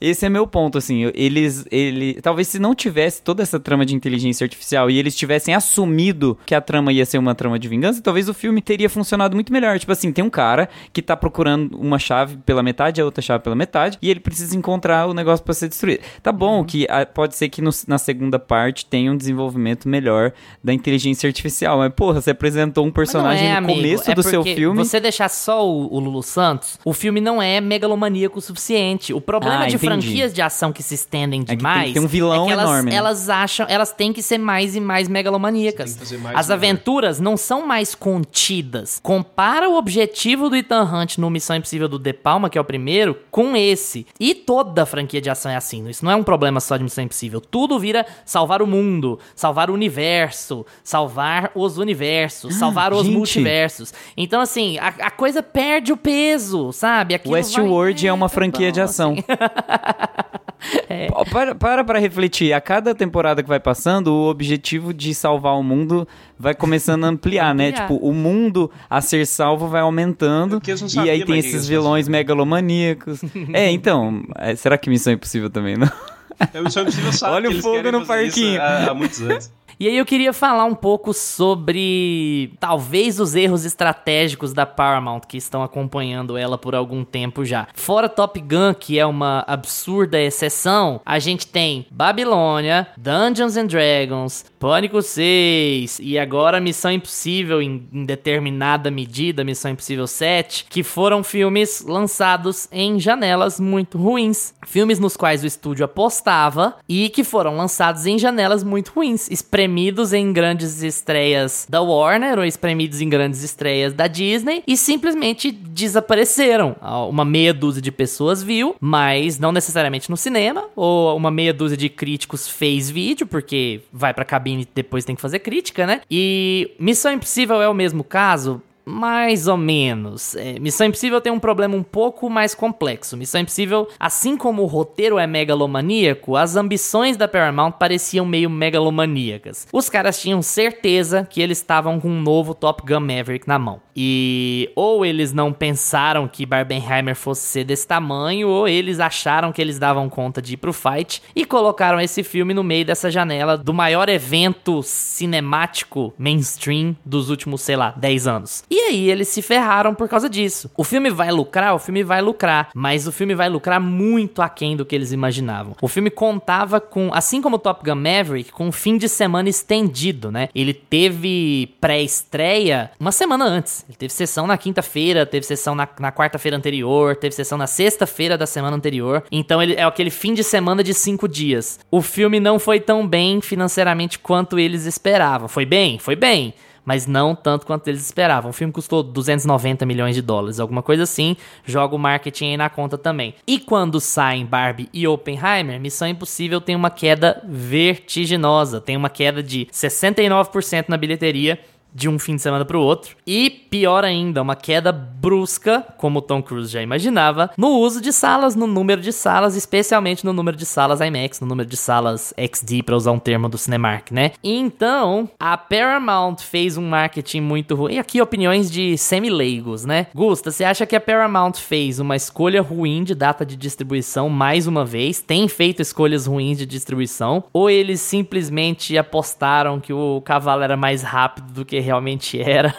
Esse é meu ponto, assim. Eles, ele, talvez se não tivesse toda essa trama de inteligência artificial e eles tivessem assumido que a trama ia ser uma trama de vingança, talvez o filme teria funcionado muito melhor. Tipo assim, tem um cara que tá procurando uma chave pela metade, a outra chave pela metade, e ele precisa encontrar o negócio pra ser destruído. Tá bom que ah, pode ser que no- na segunda parte tenha um desenvolvimento melhor da inteligência artificial, mas porra, você apresentou um personagem é, no amigo, começo é do seu filme. Você deixar só o, o Lulu Santos, o filme não é megalomaníaco o suficiente. O problema Ah, de entendi. franquias de ação que se estendem tem que demais ter um vilão é que elas, enorme, né? elas acham, elas têm que ser mais e mais megalomaníacas. Tem que fazer mais As melhor. aventuras não são mais contidas. Compara o objetivo do Ethan Hunt no Missão Impossível do De Palma, que é o primeiro, com esse. E toda a franquia de ação é assim. Isso não é um problema só de Missão Impossível. Tudo vira salvar o mundo, salvar o universo, salvar os universos, salvar os gente. multiversos. Então, assim, a, a coisa perde o peso, sabe? Aquilo Westworld vai- é uma tá franquia bom, de ação. assim. Ó, Para, para pra refletir. A cada temporada que vai passando, o objetivo de salvar o mundo vai começando a ampliar, né? Ampliar. Tipo, o mundo a ser salvo vai aumentando. É porque eles não E aí tem esses vilões megalomaníacos. é, então. é, será que Missão Impossível também, não? É Missão Impossível sabe Olha que o eles fogo no parquinho. Há, há muitos anos. E aí eu queria falar um pouco sobre talvez os erros estratégicos da Paramount que estão acompanhando ela por algum tempo já. Fora Top Gun, que é uma absurda exceção, a gente tem Babilônia, Dungeons and Dragons, Pânico 6 e agora Missão Impossível em, em determinada medida, Missão Impossível 7, que foram filmes lançados em janelas muito ruins. Filmes nos quais o estúdio apostava e que foram lançados em janelas muito ruins, espremidos em grandes estreias da Warner ou espremidos em grandes estreias da Disney e simplesmente desapareceram. Ah, Uma meia dúzia de pessoas viu, mas não necessariamente no cinema, ou uma meia dúzia de críticos fez vídeo, porque vai pra cabine e depois tem que fazer crítica, né? E Missão Impossível é o mesmo caso, mais ou menos. É, Missão Impossível tem um problema um pouco mais complexo. Missão Impossível, assim como o roteiro é megalomaníaco, as ambições da Paramount pareciam meio megalomaníacas. Os caras tinham certeza que eles estavam com um novo Top Gun Maverick na mão. E ou eles não pensaram que Barbenheimer fosse ser desse tamanho, ou eles acharam que eles davam conta de ir pro fight e colocaram esse filme no meio dessa janela do maior evento cinemático mainstream dos últimos, sei lá, 10 anos. E aí eles se ferraram por causa disso. O filme vai lucrar, o filme vai lucrar, mas o filme vai lucrar muito aquém do que eles imaginavam. O filme contava com, assim como Top Gun Maverick, com um fim de semana estendido, né? Ele teve pré-estreia uma semana antes. Ele teve sessão na quinta-feira, teve sessão na, na quarta-feira anterior, teve sessão na sexta-feira da semana anterior. Então ele é aquele fim de semana de cinco dias. O filme não foi tão bem financeiramente quanto eles esperavam. Foi bem? Foi bem mas não tanto quanto eles esperavam. O filme custou 290 milhões de dólares, alguma coisa assim. Joga o marketing aí na conta também. E quando saem Barbie e Oppenheimer, Missão Impossível tem uma queda vertiginosa, tem uma queda de 69% na bilheteria de um fim de semana para o outro. E pior ainda, uma queda brusca, como Tom Cruise já imaginava, no uso de salas, no número de salas, especialmente no número de salas IMAX, no número de salas XD, para usar um termo do Cinemark, né? Então, a Paramount fez um marketing muito ruim. E aqui opiniões de semi-leigos, né? Gusta, você acha que a Paramount fez uma escolha ruim de data de distribuição mais uma vez? Tem feito escolhas ruins de distribuição? Ou eles simplesmente apostaram que o cavalo era mais rápido do que realmente era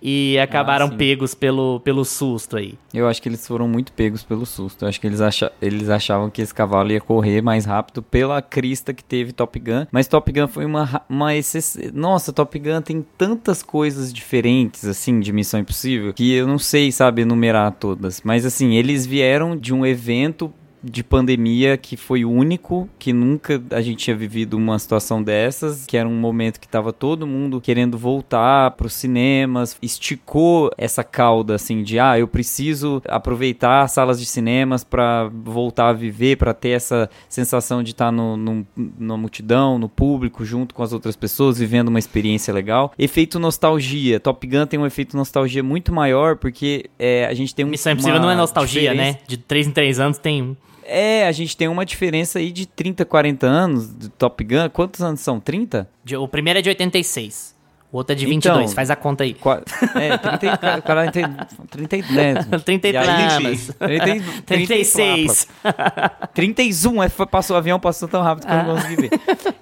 e acabaram sim. pegos pelo, pelo susto aí. Eu acho que eles foram muito pegos pelo susto. Eu acho que eles, acha, eles achavam que esse cavalo ia correr mais rápido pela crista que teve Top Gun. Mas Top Gun foi uma, uma exceção. Nossa, Top Gun tem tantas coisas diferentes, assim, de Missão Impossível, que eu não sei, sabe, enumerar todas. Mas, assim, eles vieram de um evento de pandemia que foi único, que nunca a gente tinha vivido uma situação dessas, que era um momento que tava todo mundo querendo voltar para os cinemas, esticou essa cauda assim de ah, eu preciso aproveitar as salas de cinemas para voltar a viver, para ter essa sensação de estar no, no, na multidão, no público, junto com as outras pessoas, vivendo uma experiência legal. Efeito nostalgia. Top Gun tem um efeito nostalgia muito maior porque é, a gente tem um Missão Impossível não é nostalgia, diferença- né? De 3 em 3 anos tem um. É, a gente tem uma diferença aí de 30, 40 anos do Top Gun. Quantos anos são? 30? de- O primeiro é de 86. O outro é de Então, 22. Faz a conta aí. É, 30, e- cara, 30, 30, né? 30 e E aí, planas. 30, 30 36. 31, é, passou o avião, passou tão rápido que eu não consegui ver.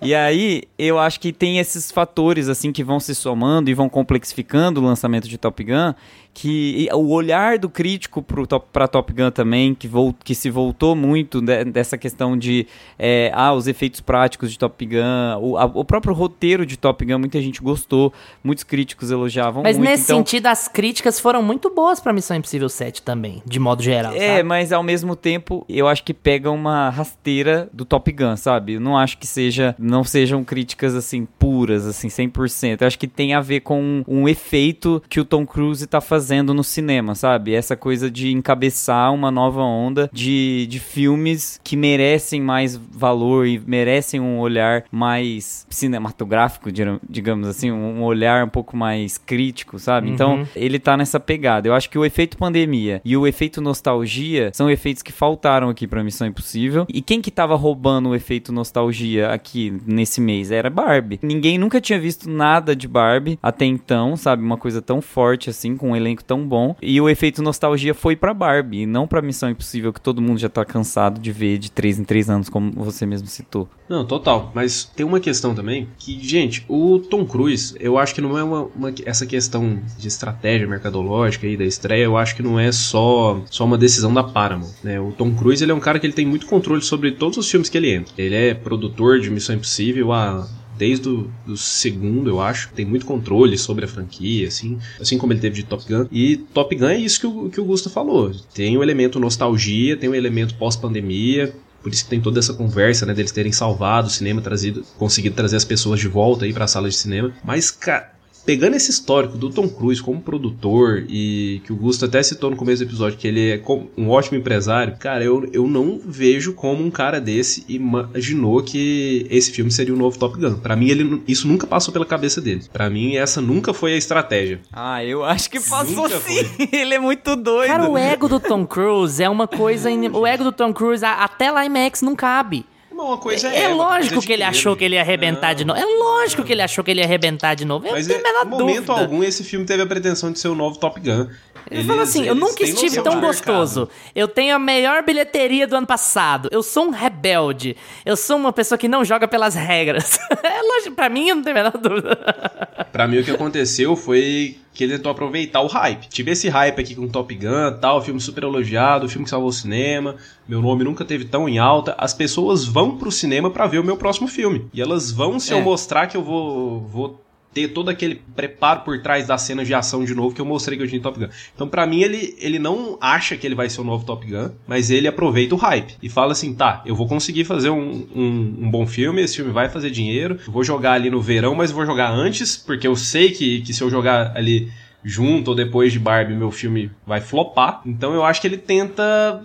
E aí, eu acho que tem esses fatores, assim, que vão se somando e vão complexificando o lançamento de Top Gun, que o olhar do crítico pro top, Top Gun também, que, vol, que se voltou muito de- dessa questão de, é, ah, os efeitos práticos de Top Gun, o, a- o próprio roteiro de Top Gun, muita gente gostou, muitos críticos elogiavam Mas muito. nesse então, sentido, as críticas foram muito boas pra Missão Impossível 7 também, de modo geral. É, sabe? mas ao mesmo tempo, eu acho que pega uma rasteira do Top Gun, sabe? Eu não acho que seja, não sejam críticas assim puras, assim, 100%. Eu acho que tem a ver com um, um efeito que o Tom Cruise tá fazendo no cinema, sabe? Essa coisa de encabeçar uma nova onda de, de filmes que merecem mais valor e merecem um olhar mais cinematográfico, digamos assim, um olhar um pouco mais crítico, sabe? Então, ele tá nessa pegada. Eu acho que o efeito pandemia e o efeito nostalgia são efeitos que faltaram aqui pra Missão Impossível. E quem que tava roubando o efeito nostalgia aqui nesse mês? Era Barbie. Ninguém nunca tinha visto nada de Barbie até então, sabe? Uma coisa tão forte assim, com um elenco tão bom. E o efeito nostalgia foi pra Barbie, não pra Missão Impossível, que todo mundo já tá cansado de ver de 3 em 3 anos, como você mesmo citou. Não, total. Mas tem uma questão também que, gente, o Tom Cruise, eu acho que não é uma, uma- essa questão de estratégia mercadológica aí da estreia, eu acho que não é só, só uma decisão da Paramount, né? O Tom Cruise, ele é um cara que ele tem muito controle sobre todos os filmes que ele entra. Ele é produtor de Missão Impossível há desde o do segundo, eu acho. Tem muito controle sobre a franquia, assim, assim como ele teve de Top Gun. E Top Gun é isso que o, que o Gusto falou. Tem o elemento nostalgia, tem o elemento pós-pandemia, por isso que tem toda essa conversa, né, deles terem salvado o cinema, trazido, conseguido trazer as pessoas de volta aí para salas de cinema. Mas, cara, pegando esse histórico do Tom Cruise como produtor e que o Gusto até citou no começo do episódio que ele é um ótimo empresário, cara, eu, eu não vejo como um cara desse imaginou que esse filme seria o novo Top Gun. Para mim, ele, isso nunca passou pela cabeça dele. Para mim, essa nunca foi a estratégia. Ah, eu acho que passou sim. ele é muito doido. Cara, o ego do Tom Cruise é uma coisa. In... O ego do Tom Cruise, até lá IMAX não cabe. Uma coisa é, é, é lógico que ele achou que ele ia arrebentar não, de novo. É lógico que ele achou que ele ia arrebentar de novo. Eu Mas não tenho é, a menor em momento dúvida. algum esse filme teve a pretensão de ser o novo Top Gun. Ele fala assim: eu nunca estive tão gostoso. Eu tenho a melhor bilheteria do ano passado. Eu sou um rebelde. Eu sou uma pessoa que não joga pelas regras. é lógico, pra mim, eu não tenho a menor dúvida. pra mim, o que aconteceu foi que ele tentou aproveitar o hype. Tive esse hype aqui com Top Gun, tal, filme super elogiado, filme que salvou o cinema. Meu nome nunca teve tão em alta. As pessoas vão pro cinema para ver o meu próximo filme. E elas vão se é. eu mostrar que eu vou, vou ter todo aquele preparo por trás das cenas de ação de novo que eu mostrei que eu tinha em Top Gun. Então, para mim, ele, ele não acha que ele vai ser o novo Top Gun, mas ele aproveita o hype e fala assim: tá, eu vou conseguir fazer um, um, um bom filme, esse filme vai fazer dinheiro, vou jogar ali no verão, mas vou jogar antes, porque eu sei que, que se eu jogar ali junto ou depois de Barbie, meu filme vai flopar. Então eu acho que ele tenta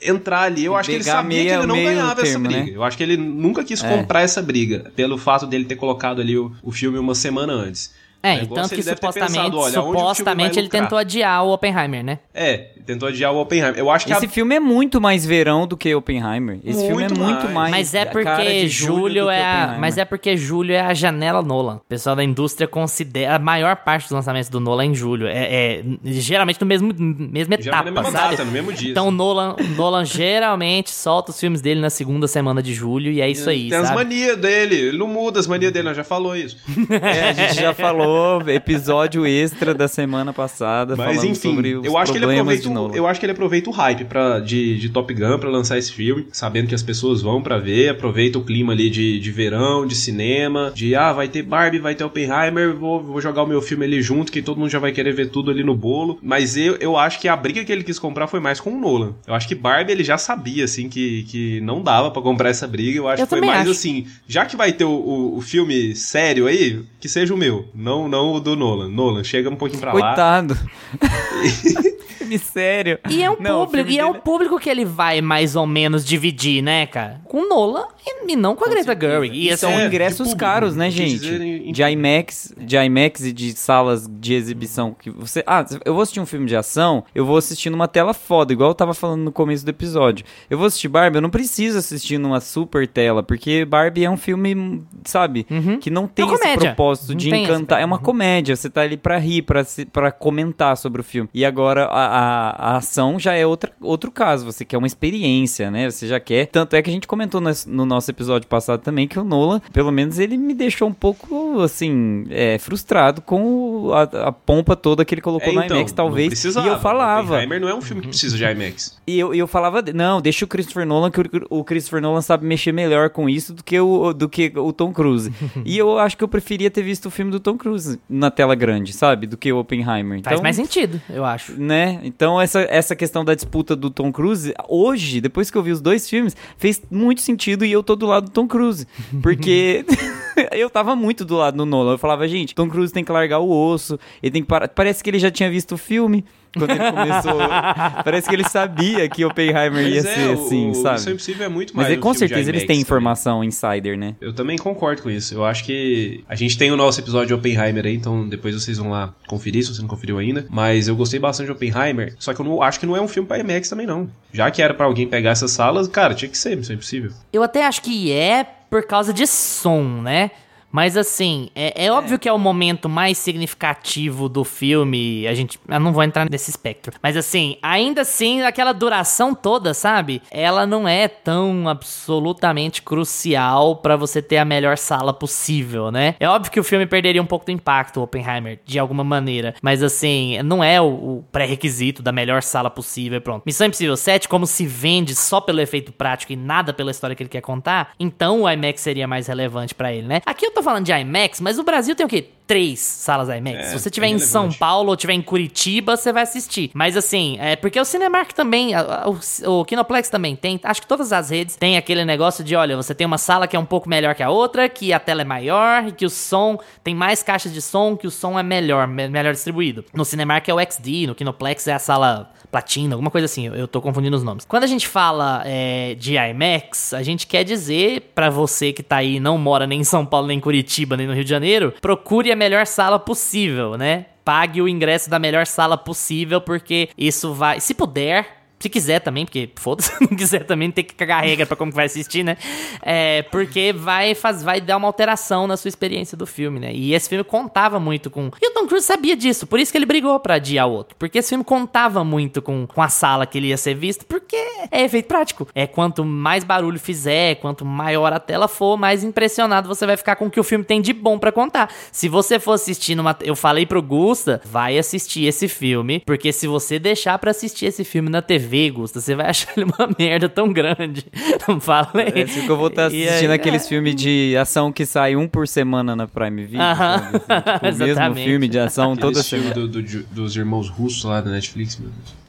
entrar ali. Eu acho que ele sabia meia, que ele não ganhava termo, essa briga. Né? Eu acho que ele nunca quis é. comprar essa briga, pelo fato dele ter colocado ali o, o filme uma semana antes. É, é tanto que supostamente, pensado, olha, supostamente ele tentou adiar o Oppenheimer, né? É, tentou adiar o Oppenheimer. Eu acho que Esse a... filme é muito mais verão do que Oppenheimer. Esse muito filme é mais. muito mais. Mas é porque julho é a... Mas é porque julho é a janela Nolan. O pessoal da indústria considera a maior parte dos lançamentos do Nolan é em julho. É, é geralmente no mesmo mesma etapa, mesma sabe? Data, no mesmo dia. Então o Nolan, Nolan geralmente solta os filmes dele na segunda semana de julho e é isso aí, Tem sabe? as manias dele, ele não muda as manias dele, nós já falou isso. é, a gente já falou episódio extra da semana passada Mas falando enfim, sobre os eu acho que ele problemas aproveita, de Nolan. eu acho que ele aproveita o hype pra, de, de Top Gun pra lançar esse filme, sabendo que as pessoas vão pra ver, aproveita o clima ali de, de verão, de cinema, de ah, vai ter Barbie, vai ter Oppenheimer, vou, vou jogar o meu filme ali junto, que todo mundo já vai querer ver tudo ali no bolo. Mas eu, eu acho que a briga que ele quis comprar foi mais com o Nolan. Eu acho que Barbie ele já sabia, assim, que, que não dava pra comprar essa briga. Eu acho Eu que foi mais acho. assim, já que vai ter o, o, o filme sério aí, que seja o meu, não, não o do Nolan. Nolan, chega um pouquinho pra lá. Coitado. filme sério. E é um Não, público, e é um dele- público que ele vai mais ou menos dividir, né, cara? Com Nolan e, e não com a Greta Gerwig. E E assim, são é, ingressos público, caros, né, gente? dizer De IMAX, de IMAX e de salas de exibição que você, ah, eu vou assistir um filme de ação, eu vou assistir numa tela foda, igual eu tava falando no começo do episódio. Eu vou assistir Barbie, eu não preciso assistir numa super tela, porque Barbie é um filme, sabe, que não tem É esse propósito Não de esse encantar. É uma Uhum. comédia, você tá ali pra rir, pra, se- pra comentar sobre o filme. E agora a, a- a ação já é outra, outro caso, você quer uma experiência, né? Você já quer. Tanto é que a gente comentou nas- no, nosso episódio passado também que o Nolan, pelo menos ele me deixou um pouco, assim, é, frustrado com a, a pompa toda que ele colocou É, no então, IMAX, talvez. E eu falava. Oppenheimer não é um filme que precisa de IMAX. E eu, eu falava, não, deixa o Christopher Nolan, que o, o Christopher Nolan sabe mexer melhor com isso do que o, do que o Tom Cruise. e eu acho que eu preferia ter visto o filme do Tom Cruise na tela grande, sabe? Do que o Oppenheimer. faz Então, mais sentido, eu acho. né? Então essa, essa questão da disputa do Tom Cruise, hoje, depois que eu vi os dois filmes, fez muito sentido e eu tô do lado do Tom Cruise. Porque eu tava muito do lado do Nolan. Eu falava, gente, Tom Cruise tem que largar o osso, ele tem que parar. Parece que ele já tinha visto o filme quando ele começou. Parece que ele sabia que Oppenheimer ia Mas é, ser o- assim, o sabe? Missão Impossível é muito mais Mas é, com certeza eles têm também. informação insider, né? Eu também concordo com isso. Eu acho que a gente tem o nosso episódio de Oppenheimer aí, então depois vocês vão lá conferir se você não conferiu ainda. Mas eu gostei bastante de Oppenheimer, só que eu não, acho que não é um filme pra IMAX também não. Já que era pra alguém pegar essas salas, cara, tinha que ser, Missão Impossível. Eu até acho que é por causa de som, né? Mas assim, é, é óbvio que é o momento mais significativo do filme. A gente. Eu não vou entrar nesse espectro. Mas assim, ainda assim, aquela duração toda, sabe? Ela não é tão absolutamente crucial pra você ter a melhor sala possível, né? É óbvio que o filme perderia um pouco do impacto, Oppenheimer, de alguma maneira. Mas assim, não é o, o pré-requisito da melhor sala possível e pronto. Missão Impossível 7, como se vende só pelo efeito prático e nada pela história que ele quer contar, então o IMAX seria mais relevante pra ele, né? Aqui eu tô falando de IMAX, mas o Brasil tem o quê? Três salas IMAX. É, Se você tiver em irrelevante. São Paulo ou tiver em Curitiba, você vai assistir. Mas assim, é porque o Cinemark também, a- a- o, o Kinoplex também tem. Acho que todas as redes têm aquele negócio de, olha, você tem uma sala que é um pouco melhor que a outra, que a tela é maior e que o som tem mais caixas de som, que o som é melhor, me- melhor distribuído. No Cinemark é o XD, no Kinoplex é a sala platina, alguma coisa assim. Eu, tô confundindo os nomes. Quando a gente fala é, de IMAX, a gente quer dizer pra você que tá aí, não mora nem em São Paulo, nem em Curitiba, nem no Rio de Janeiro, procure a melhor sala possível, né? Pague o ingresso da melhor sala possível, porque isso vai. Se puder. Se quiser também, porque foda-se, se não quiser também tem que cagar regra pra como que vai assistir, né? É, porque vai, faz, vai dar uma alteração na sua experiência do filme, né? E esse filme contava muito com. E o Tom Cruise sabia disso, por isso que ele brigou pra adiar o outro. Porque esse filme contava muito com, com a sala que ele ia ser visto, porque é efeito prático. É quanto mais barulho fizer, quanto maior a tela for, mais impressionado você vai ficar com o que o filme tem de bom pra contar. Se você for assistir numa. Eu falei pro Gusta, vai assistir esse filme, porque se você deixar pra assistir esse filme na TV, Gusta, você vai achar ele uma merda tão grande. Não falei. É assim que eu vou estar assistindo aí- aqueles filmes de ação que sai um por semana na Prime Video. Aham. Assim, tipo, o mesmo Exatamente. filme de ação toda filme semana. do, do- dos irmãos russos lá da Netflix, meu Deus.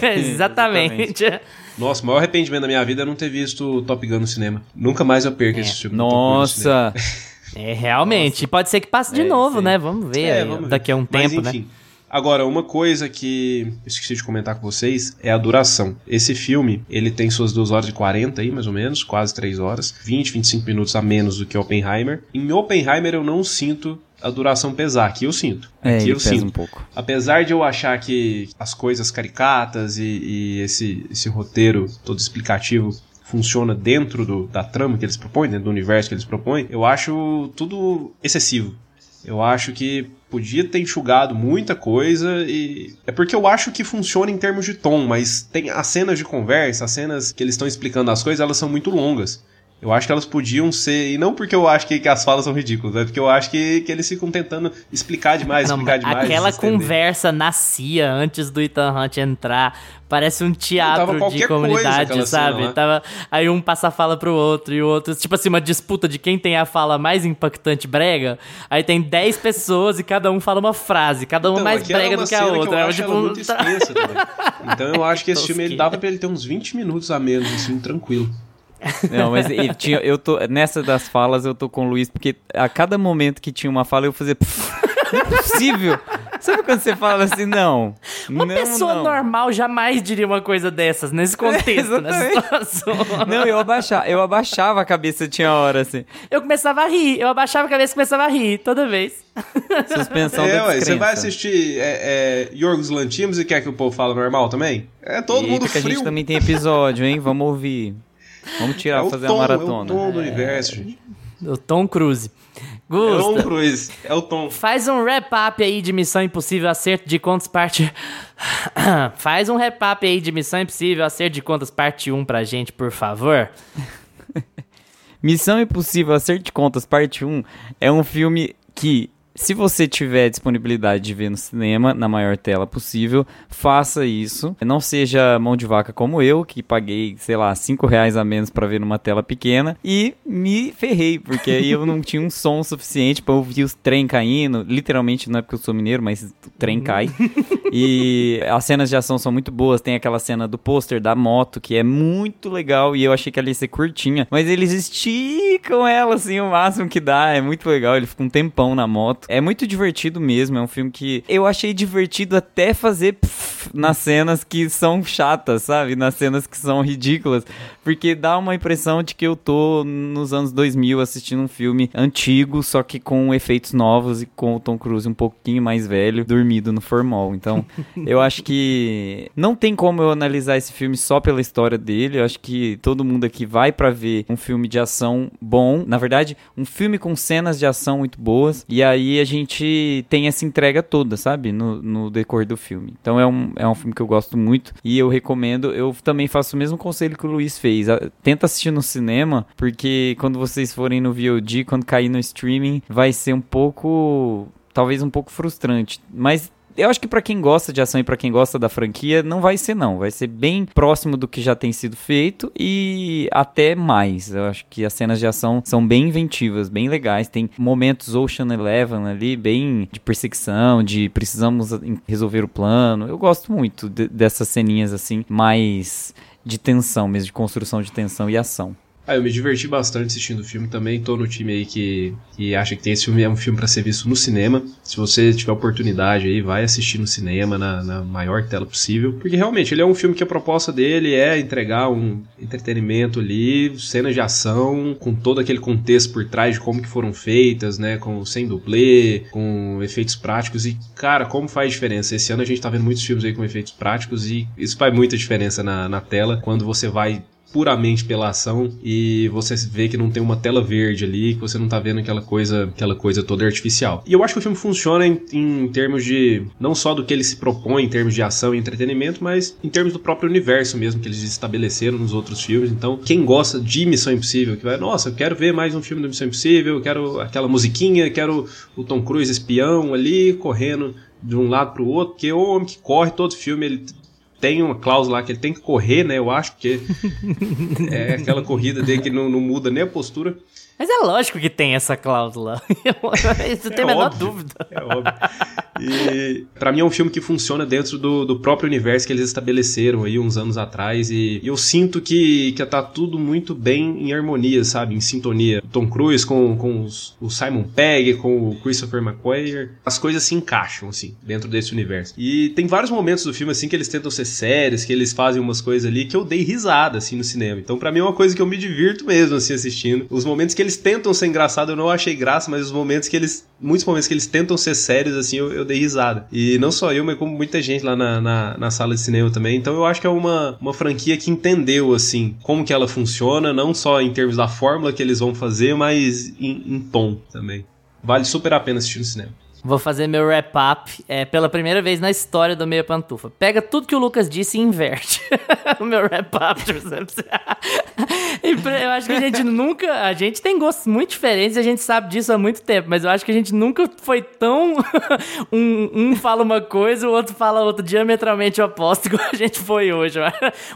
É, exatamente. Nossa, o maior arrependimento da minha vida é não ter visto Top Gun no cinema. Nunca mais eu perco esse filme. Nossa! É, realmente. Pode ser que passe de É, novo, sim. né? Vamos ver É, aí, vamos ver. daqui a um Mas, tempo, né? Agora, uma coisa que eu esqueci de comentar com vocês é a duração. Esse filme, ele tem suas 2 horas e 40 aí, mais ou menos, quase 3 horas. 20, 25 minutos a menos do que Oppenheimer. Em Oppenheimer eu não sinto a duração pesar, aqui eu sinto. É, ele eu sinto. um pouco. Apesar de eu achar que as coisas caricatas e, e esse, esse roteiro todo explicativo funciona dentro do- da trama que eles propõem, dentro do universo que eles propõem, eu acho tudo excessivo. Eu acho que podia ter enxugado muita coisa e é porque eu acho que funciona em termos de tom, mas tem as cenas de conversa, as cenas que eles estão explicando as coisas, elas são muito longas. Eu acho que elas podiam ser, e não porque eu acho que, que as falas são ridículas, é porque eu acho que, que eles ficam tentando explicar demais, Não, explicar demais. aquela conversa nascia antes do Ethan Hunt entrar. Parece um teatro de comunidade, aquela cena sabe? lá. Tava, aí um passa a fala pro outro e o outro. Tipo assim, uma disputa de quem tem a fala mais impactante brega. Aí tem 10 pessoas e cada um fala uma frase. Cada uma Então, mais brega do que a outra. eu tipo, muito extensa. Então eu acho que esse filme ele dava pra ele ter uns 20 minutos a menos, assim, tranquilo. Não, mas ele tinha, eu tô, nessa das falas eu tô com o Luiz, porque a cada momento que tinha uma fala eu fazia. "Pff, Não é possível! Sabe quando você fala assim, não? Uma não, pessoa não. normal jamais diria uma coisa dessas, nesse contexto, nessa exatamente. situação. Não, eu abaixava, eu abaixava a cabeça, tinha hora assim. Eu começava a rir, eu abaixava a cabeça e começava a rir toda vez. Suspensão é, da ué, você vai assistir é, é, Yorgos Lantimos e quer que o povo fale normal também? É todo Eita, mundo que a frio. gente também tem episódio, hein? Vamos ouvir. Vamos tirar, é o fazer tom, a é o maratona. tom do universo, gente. O Tom Cruise. É o Tom Gusta, Cruise, é o tom. faz um wrap-up aí de Missão Impossível Acerto de Contas parte... faz um wrap-up aí de Missão Impossível Acerto de Contas parte 1 pra gente, por favor. Missão Impossível Acerto de Contas, parte 1, é um filme que, se você tiver disponibilidade de ver no cinema, na maior tela possível, faça isso. Não seja mão de vaca como eu, que paguei, sei lá, 5 reais a menos pra ver numa tela pequena, e me ferrei, porque aí eu não tinha um som suficiente pra ouvir os trem caindo. Literalmente, não é porque eu sou mineiro, mas o trem cai. E as cenas de ação são muito boas. Tem aquela cena do pôster da moto, que é muito legal. E eu achei que ela ia ser curtinha. Mas eles esticam ela, assim, o máximo que dá. É muito legal. Ele fica um tempão na moto. É muito divertido mesmo. É um filme que eu achei divertido até fazer pff, nas cenas que são chatas, sabe? Nas cenas que são ridículas. Porque dá uma impressão de que eu tô nos anos 2000 assistindo um filme antigo, só que com efeitos novos e com o Tom Cruise um pouquinho mais velho, dormido no formol. Então, eu acho que não tem como eu analisar esse filme só pela história dele. Eu acho que todo mundo aqui vai pra ver um filme de ação bom. Na verdade, um filme com cenas de ação muito boas. E aí a gente tem essa entrega toda, sabe? No, no decorrer do filme. Então é um, é um filme que eu gosto muito e eu recomendo. Eu também faço o mesmo conselho que o Luiz fez. Tenta assistir no cinema, porque quando vocês forem no VOD, quando cair no streaming, vai ser um pouco. Talvez um pouco frustrante. Mas eu acho que para quem gosta de ação e para quem gosta da franquia, não vai ser não. Vai ser bem próximo do que já tem sido feito e até mais. Eu acho que as cenas de ação são bem inventivas, bem legais. Tem momentos Ocean Eleven ali, bem de perseguição, de precisamos resolver o plano. Eu gosto muito de, dessas ceninhas assim, mais de tensão mesmo, de construção de tensão e ação. Ah, eu me diverti bastante assistindo o filme também. Tô no time aí que, que acha que esse filme é um filme para ser visto no cinema. Se você tiver oportunidade aí, vai assistir no cinema, na, na, maior tela possível. Porque realmente ele é um filme que a proposta dele é entregar um entretenimento ali, cenas de ação, com todo aquele contexto por trás de como que foram feitas, né? Com, sem dublê, com efeitos práticos. E, cara, como faz diferença? Esse ano a gente tá vendo muitos filmes aí com efeitos práticos e isso faz muita diferença na, na tela quando você vai puramente pela ação e você vê que não tem uma tela verde ali, que você não tá vendo aquela coisa, aquela coisa toda artificial. E eu acho que o filme funciona em, em termos de não só do que ele se propõe em termos de ação e entretenimento, mas em termos do próprio universo mesmo que eles estabeleceram nos outros filmes. Então, quem gosta de Missão Impossível, que vai, nossa, eu quero ver mais um filme do Missão Impossível, eu quero aquela musiquinha, quero o Tom Cruise espião ali correndo de um lado pro outro, porque o homem que corre todo filme, ele tem uma cláusula lá que ele tem que correr, né? Eu acho que é aquela corrida dele que não, não muda nem a postura. Mas é lógico que tem essa cláusula. Isso é tem a menor óbvio, dúvida. É óbvio. E pra mim é um filme que funciona dentro do, do próprio universo que eles estabeleceram aí uns anos atrás. E, eu sinto que, que tá tudo muito bem em harmonia, sabe? Em sintonia. O Tom Cruise com, com os, o Simon Pegg, com o Christopher McQuarrie. As coisas se encaixam, assim, dentro desse universo. E tem vários momentos do filme, assim, que eles tentam ser sérios, que eles fazem umas coisas ali que eu dei risada, assim, no cinema. Então, para mim é uma coisa que eu me divirto mesmo, assim, assistindo. Os momentos que eles tentam ser engraçados, eu não achei graça, mas os momentos que eles. Muitos momentos que eles tentam ser sérios, assim, eu, eu dei risada. E não só eu, mas como muita gente lá na, na, na, sala de cinema também. Então eu acho que é uma, uma franquia que entendeu, assim, como que ela funciona, não só em termos da fórmula que eles vão fazer, mas em, em tom também. Vale super a pena assistir no cinema. Vou fazer meu wrap-up é, pela primeira vez na história do Meia Pantufa. Pega tudo que o Lucas disse e inverte. o meu wrap-up, Eu acho que a gente nunca. A gente tem gostos muito diferentes e a gente sabe disso há muito tempo, mas eu acho que a gente nunca foi tão. um, um fala uma coisa, o outro fala outra diametralmente oposto, como a gente foi hoje.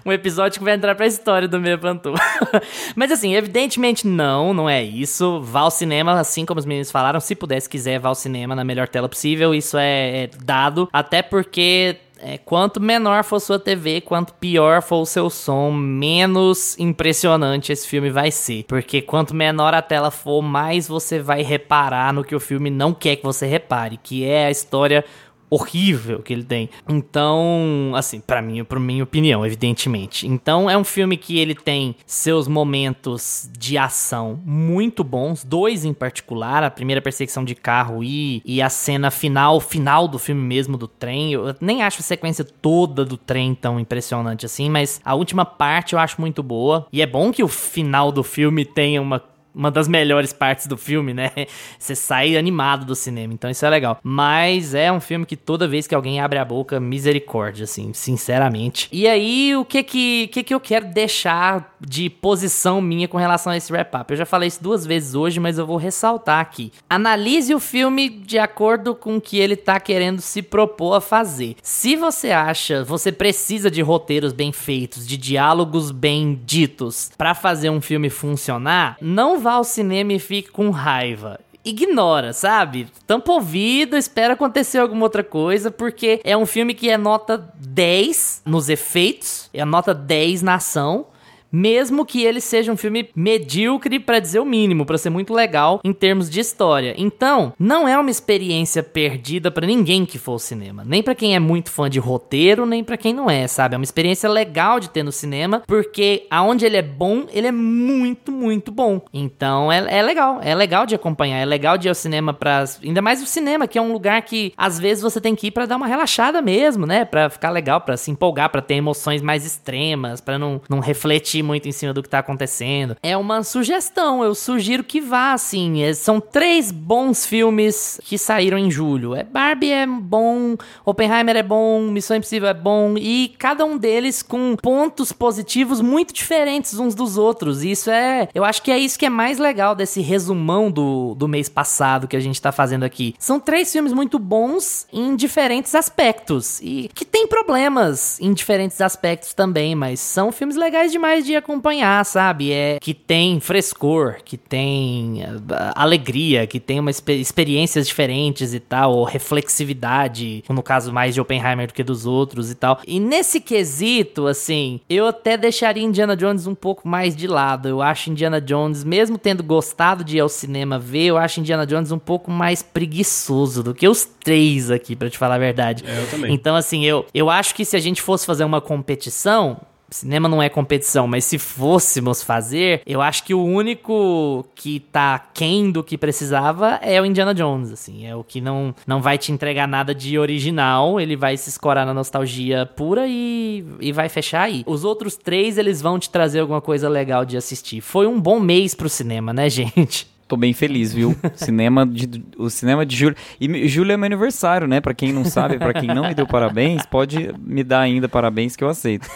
um episódio que vai entrar pra história do Meia Pantufa. mas assim, evidentemente não, não é isso. Vá ao cinema, assim como os meninos falaram. Se pudesse, quiser, vá ao cinema na melhor tela possível. Isso é, é dado. Até porque é, quanto menor for sua TV, quanto pior for o seu som, menos impressionante esse filme vai ser. Porque quanto menor a tela for, mais você vai reparar no que o filme não quer que você repare, que é a história horrível que ele tem. Então, assim, para mim, para minha opinião, evidentemente. Então, é um filme que ele tem seus momentos de ação muito bons, dois em particular, a primeira perseguição de carro e, e a cena final, final do filme mesmo do trem. Eu nem acho a sequência toda do trem tão impressionante assim, mas a última parte eu acho muito boa. E é bom que o final do filme tenha uma uma das melhores partes do filme, né? Você sai animado do cinema, então isso é legal. Mas é um filme que toda vez que alguém abre a boca, misericórdia, assim, sinceramente. E aí, o que que, que, que eu quero deixar de posição minha com relação a esse wrap-up? Eu já falei isso duas vezes hoje, mas eu vou ressaltar aqui. Analise o filme de acordo com o que ele tá querendo se propor a fazer. Se você acha, você precisa de roteiros bem feitos, de diálogos bem ditos, para fazer um filme funcionar, não vá ao cinema e fique com raiva ignora, sabe? Tampa ouvido, espera acontecer alguma outra coisa, porque é um filme que é nota 10 nos efeitos, é nota 10 na ação, mesmo que ele seja um filme medíocre para dizer o mínimo, para ser muito legal em termos de história. Então, não é uma experiência perdida para ninguém que for ao cinema, nem para quem é muito fã de roteiro, nem para quem não é, sabe? É uma experiência legal de ter no cinema, porque aonde ele é bom, ele é muito, muito bom. Então, é, é legal, é legal de acompanhar, é legal de ir ao cinema para ainda mais o cinema, que é um lugar que às vezes você tem que ir para dar uma relaxada mesmo, né? Para ficar legal, para se empolgar, para ter emoções mais extremas, para não, não refletir refletir muito em cima do que tá acontecendo. É uma sugestão, eu sugiro que vá, assim. É, são três bons filmes que saíram em julho. É Barbie é bom, Oppenheimer é bom, Missão Impossível é bom, e cada um deles com pontos positivos muito diferentes uns dos outros. E isso é. Eu acho que é isso que é mais legal desse resumão do, do mês passado que a gente tá fazendo aqui. São três filmes muito bons em diferentes aspectos. E que tem problemas em diferentes aspectos também, mas são filmes legais demais de acompanhar, sabe? É que tem frescor, que tem uh, alegria, que tem uma exper experiências diferentes e tal, ou reflexividade, no caso mais de Oppenheimer do que dos outros e tal. E nesse quesito, assim, eu até deixaria Indiana Jones um pouco mais de lado. Eu acho Indiana Jones, mesmo tendo gostado de ir ao cinema ver, eu acho Indiana Jones um pouco mais preguiçoso do que os três aqui, para te falar a verdade. É, eu também. Então, assim, eu, eu acho que se a gente fosse fazer uma competição, Cinema não é competição, mas se fôssemos fazer, eu acho que o único que tá quem do que precisava é o Indiana Jones, assim. É o que não, não vai te entregar nada de original, ele vai se escorar na nostalgia pura e, e vai fechar aí. Os outros três, eles vão te trazer alguma coisa legal de assistir. Foi um bom mês pro cinema, né, gente? Tô bem feliz, viu? cinema de, o cinema de julho. E julho é meu aniversário, né? Pra quem não sabe, pra quem não me deu parabéns, pode me dar ainda parabéns que eu aceito.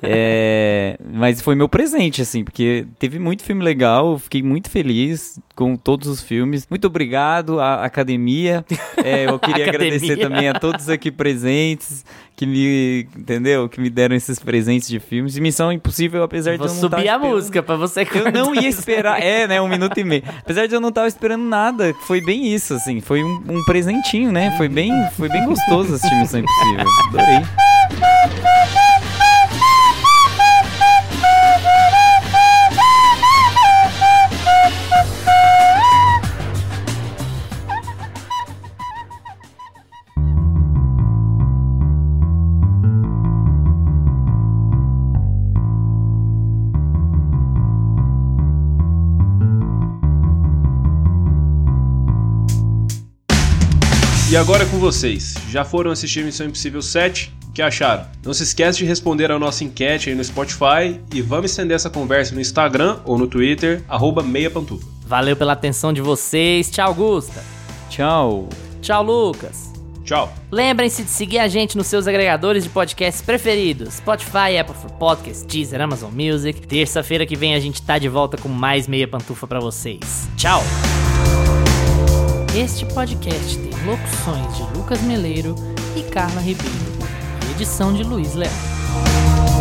É, mas foi meu presente, assim, porque teve muito filme legal, fiquei muito feliz com todos os filmes. Muito obrigado à academia. É, eu queria Academia. agradecer também a todos aqui presentes que me, entendeu? Que me deram esses presentes de filmes. E Missão Impossível, apesar Vou de eu não subir tá a esperando- música pra você eu não ia esperar. É, né? Um minuto e meio. Apesar de eu não tava esperando nada, foi bem isso, assim. Foi um, um presentinho, né? Foi bem, foi bem gostoso assistir Missão Impossível. Adorei. E agora é com vocês. Já foram assistir Missão Impossível 7? O que acharam? Não se esquece de responder a nossa enquete aí no Spotify e vamos estender essa conversa no Instagram ou no Twitter, arroba meia pantufa. Valeu pela atenção de vocês. Tchau, Gusta. Tchau. Tchau, Lucas. Tchau! Lembrem-se de seguir a gente nos seus agregadores de podcasts preferidos: Spotify, Apple for Podcasts, Deezer, Amazon Music. Terça-feira que vem a gente tá de volta com mais meia pantufa pra vocês. Tchau! Este podcast tem locuções de Lucas Meleiro e Carla Ribeiro, edição de Luiz Leão.